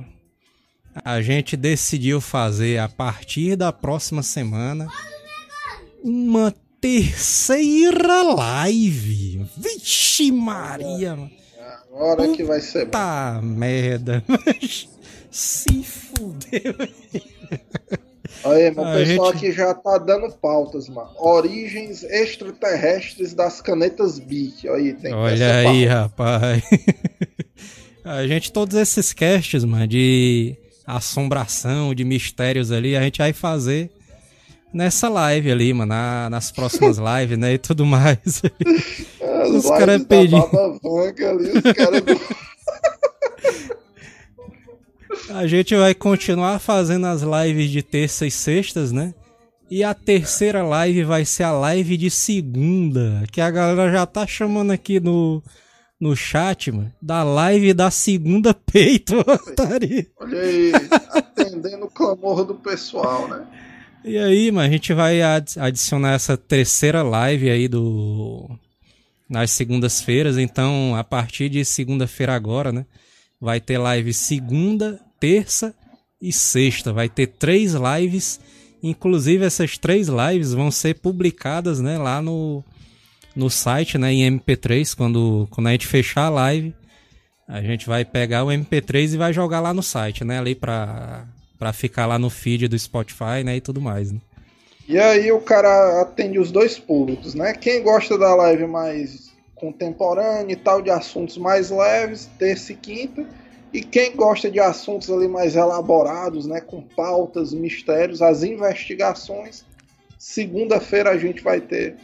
Speaker 2: a gente decidiu fazer a partir da próxima semana uma terceira live. Vixe Maria, mano.
Speaker 3: Agora que vai ser.
Speaker 2: Tá merda. Se fudeu.
Speaker 3: Aí, meu
Speaker 2: A
Speaker 3: pessoal
Speaker 2: gente-
Speaker 3: aqui já tá dando pautas, mano. Origens extraterrestres das canetas Bic. Aí, tem
Speaker 2: Olha aí, rapaz. a gente, todos esses casts, mano, de assombração, de mistérios ali, a gente vai fazer nessa live ali, mano, na- nas próximas lives, né, e tudo mais. Os caras pedindo.
Speaker 3: Ali, os caras.
Speaker 2: A gente vai continuar fazendo as lives de terça e sextas, né? E a terceira live vai ser a live de segunda, que a galera já tá chamando aqui no, no chat, mano, da live da segunda peito, otário.
Speaker 3: Olha aí, atendendo o clamor do pessoal, né?
Speaker 2: E aí, mano, a gente vai adi- adicionar essa terceira live aí do nas segundas-feiras, então a partir de segunda-feira agora, né, vai ter live segunda, terça e sexta, vai ter três lives, inclusive essas três lives vão ser publicadas, né, lá no no site, né, em MP3, quando quando a gente fechar a live, a gente vai pegar o MP3 e vai jogar lá no site, né, ali pra para ficar lá no feed do Spotify, né, e tudo mais, né?
Speaker 3: E aí o cara atende os dois públicos, né? Quem gosta da live mais contemporânea e tal, de assuntos mais leves, terça e quinta. E quem gosta de assuntos ali mais elaborados, né? Com pautas, mistérios, as investigações. Segunda-feira a gente vai ter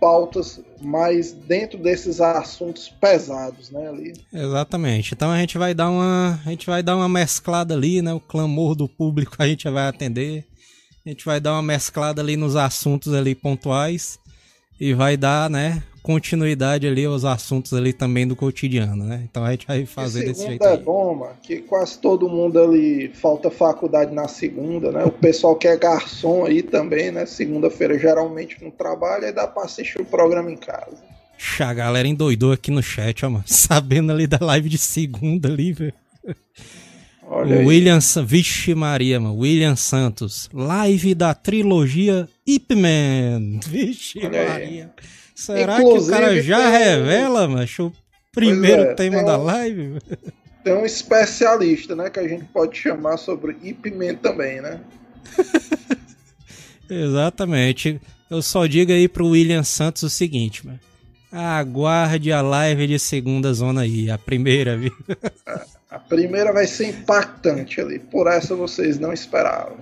Speaker 3: pautas mais dentro desses assuntos pesados, né? Ali.
Speaker 2: Exatamente. Então a gente vai dar uma, a gente vai dar uma mesclada ali, né? O clamor do público a gente vai atender. A gente vai dar uma mesclada ali nos assuntos ali pontuais. E vai dar, né, continuidade ali aos assuntos ali também do cotidiano, né? Então a gente vai fazer desse jeito
Speaker 3: é
Speaker 2: aí.
Speaker 3: bom, mano, que quase todo mundo ali falta faculdade na segunda, né? O pessoal que é garçom aí também, né? Segunda-feira geralmente não trabalha e dá pra assistir o programa em casa.
Speaker 2: A galera endoidou aqui no chat, ó, mano. Sabendo ali da live de segunda ali, velho.
Speaker 3: Olha
Speaker 2: O
Speaker 3: aí.
Speaker 2: William, vixe Maria, mano. William Santos. Live da trilogia Ip Man. Vixe
Speaker 3: Olha aí.
Speaker 2: Maria. Será que o
Speaker 3: Inclusive,
Speaker 2: cara já
Speaker 3: tem-
Speaker 2: revela, macho, o primeiro
Speaker 3: é,
Speaker 2: tema
Speaker 3: tem
Speaker 2: da live?
Speaker 3: Tem um especialista, né? Que a gente pode chamar sobre Ip Man também, né?
Speaker 2: Exatamente. Eu só digo aí pro William Santos o seguinte, mano. Aguarde a live de segunda zona aí, a primeira, viu?
Speaker 3: A primeira vai ser impactante ali. Por essa vocês não esperavam.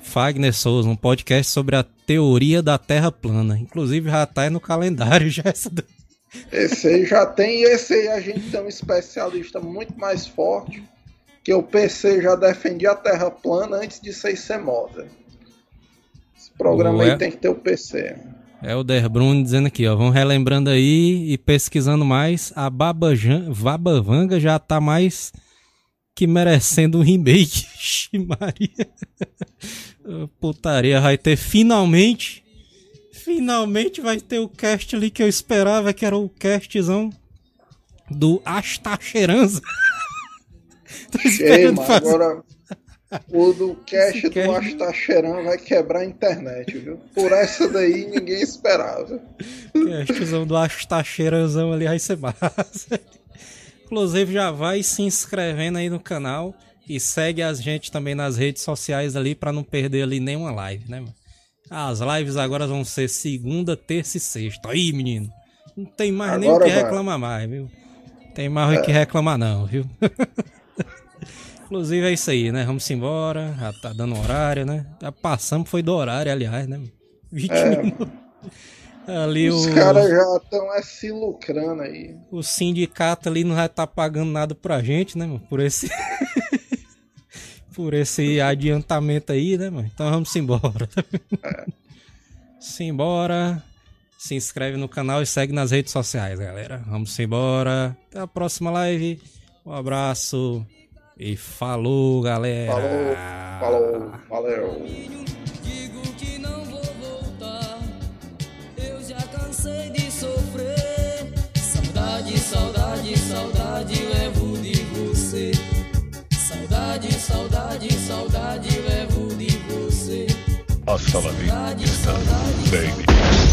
Speaker 2: Fagner Souza, um podcast sobre a teoria da Terra plana. Inclusive já tá aí no calendário já essa daí.
Speaker 3: Esse aí já tem, e esse aí a gente tem um especialista muito mais forte, que o PC já defendia a Terra plana antes de ser moda. Esse programa
Speaker 2: Ué.
Speaker 3: aí tem que ter o PC.
Speaker 2: É o Der Bruno dizendo aqui, ó. Vão relembrando aí e pesquisando mais. A Baba Jan- Vanga já tá mais que merecendo um remake. Maria. Putaria, vai ter finalmente. Finalmente vai ter o cast ali que eu esperava, que era o castzão do Astacheranza. Tô
Speaker 3: Ei,
Speaker 2: esperando
Speaker 3: mano,
Speaker 2: fazer.
Speaker 3: agora o do cash
Speaker 2: Esse
Speaker 3: do Astacheran vai quebrar a internet, viu? Por essa daí ninguém esperava.
Speaker 2: Castzão do Astacheranzão ali vai ser massa. Inclusive já vai se inscrevendo aí no canal e segue a gente também nas redes sociais ali pra não perder ali nenhuma live, né, mano? As lives agora vão ser segunda, terça e sexta. Aí, menino. Não tem mais nem o
Speaker 3: Agora
Speaker 2: que
Speaker 3: vai.
Speaker 2: reclamar mais, viu? Tem mais o que reclamar não, viu? Inclusive é isso aí, né? Vamos embora. Já tá dando horário, né? Já passamos, foi do horário, aliás, né? 20
Speaker 3: É.
Speaker 2: minutos. Ali
Speaker 3: Os
Speaker 2: o,
Speaker 3: caras já estão é, se lucrando aí.
Speaker 2: o sindicato ali não vai estar pagando nada pra gente, né, mano? Por esse. Por esse adiantamento aí, né, mano? Então vamos embora. Simbora. Se inscreve no canal e segue nas redes sociais, galera. Vamos embora. Até a próxima live. Um abraço. E falou, galera.
Speaker 3: Falou, falou, valeu.
Speaker 5: Digo que não vou voltar. Eu já cansei de sofrer. Saudade, saudade, saudade, levo de você. Saudade, saudade, saudade, levo de você.
Speaker 1: Hasta la
Speaker 5: Saudade, saudade,
Speaker 1: baby.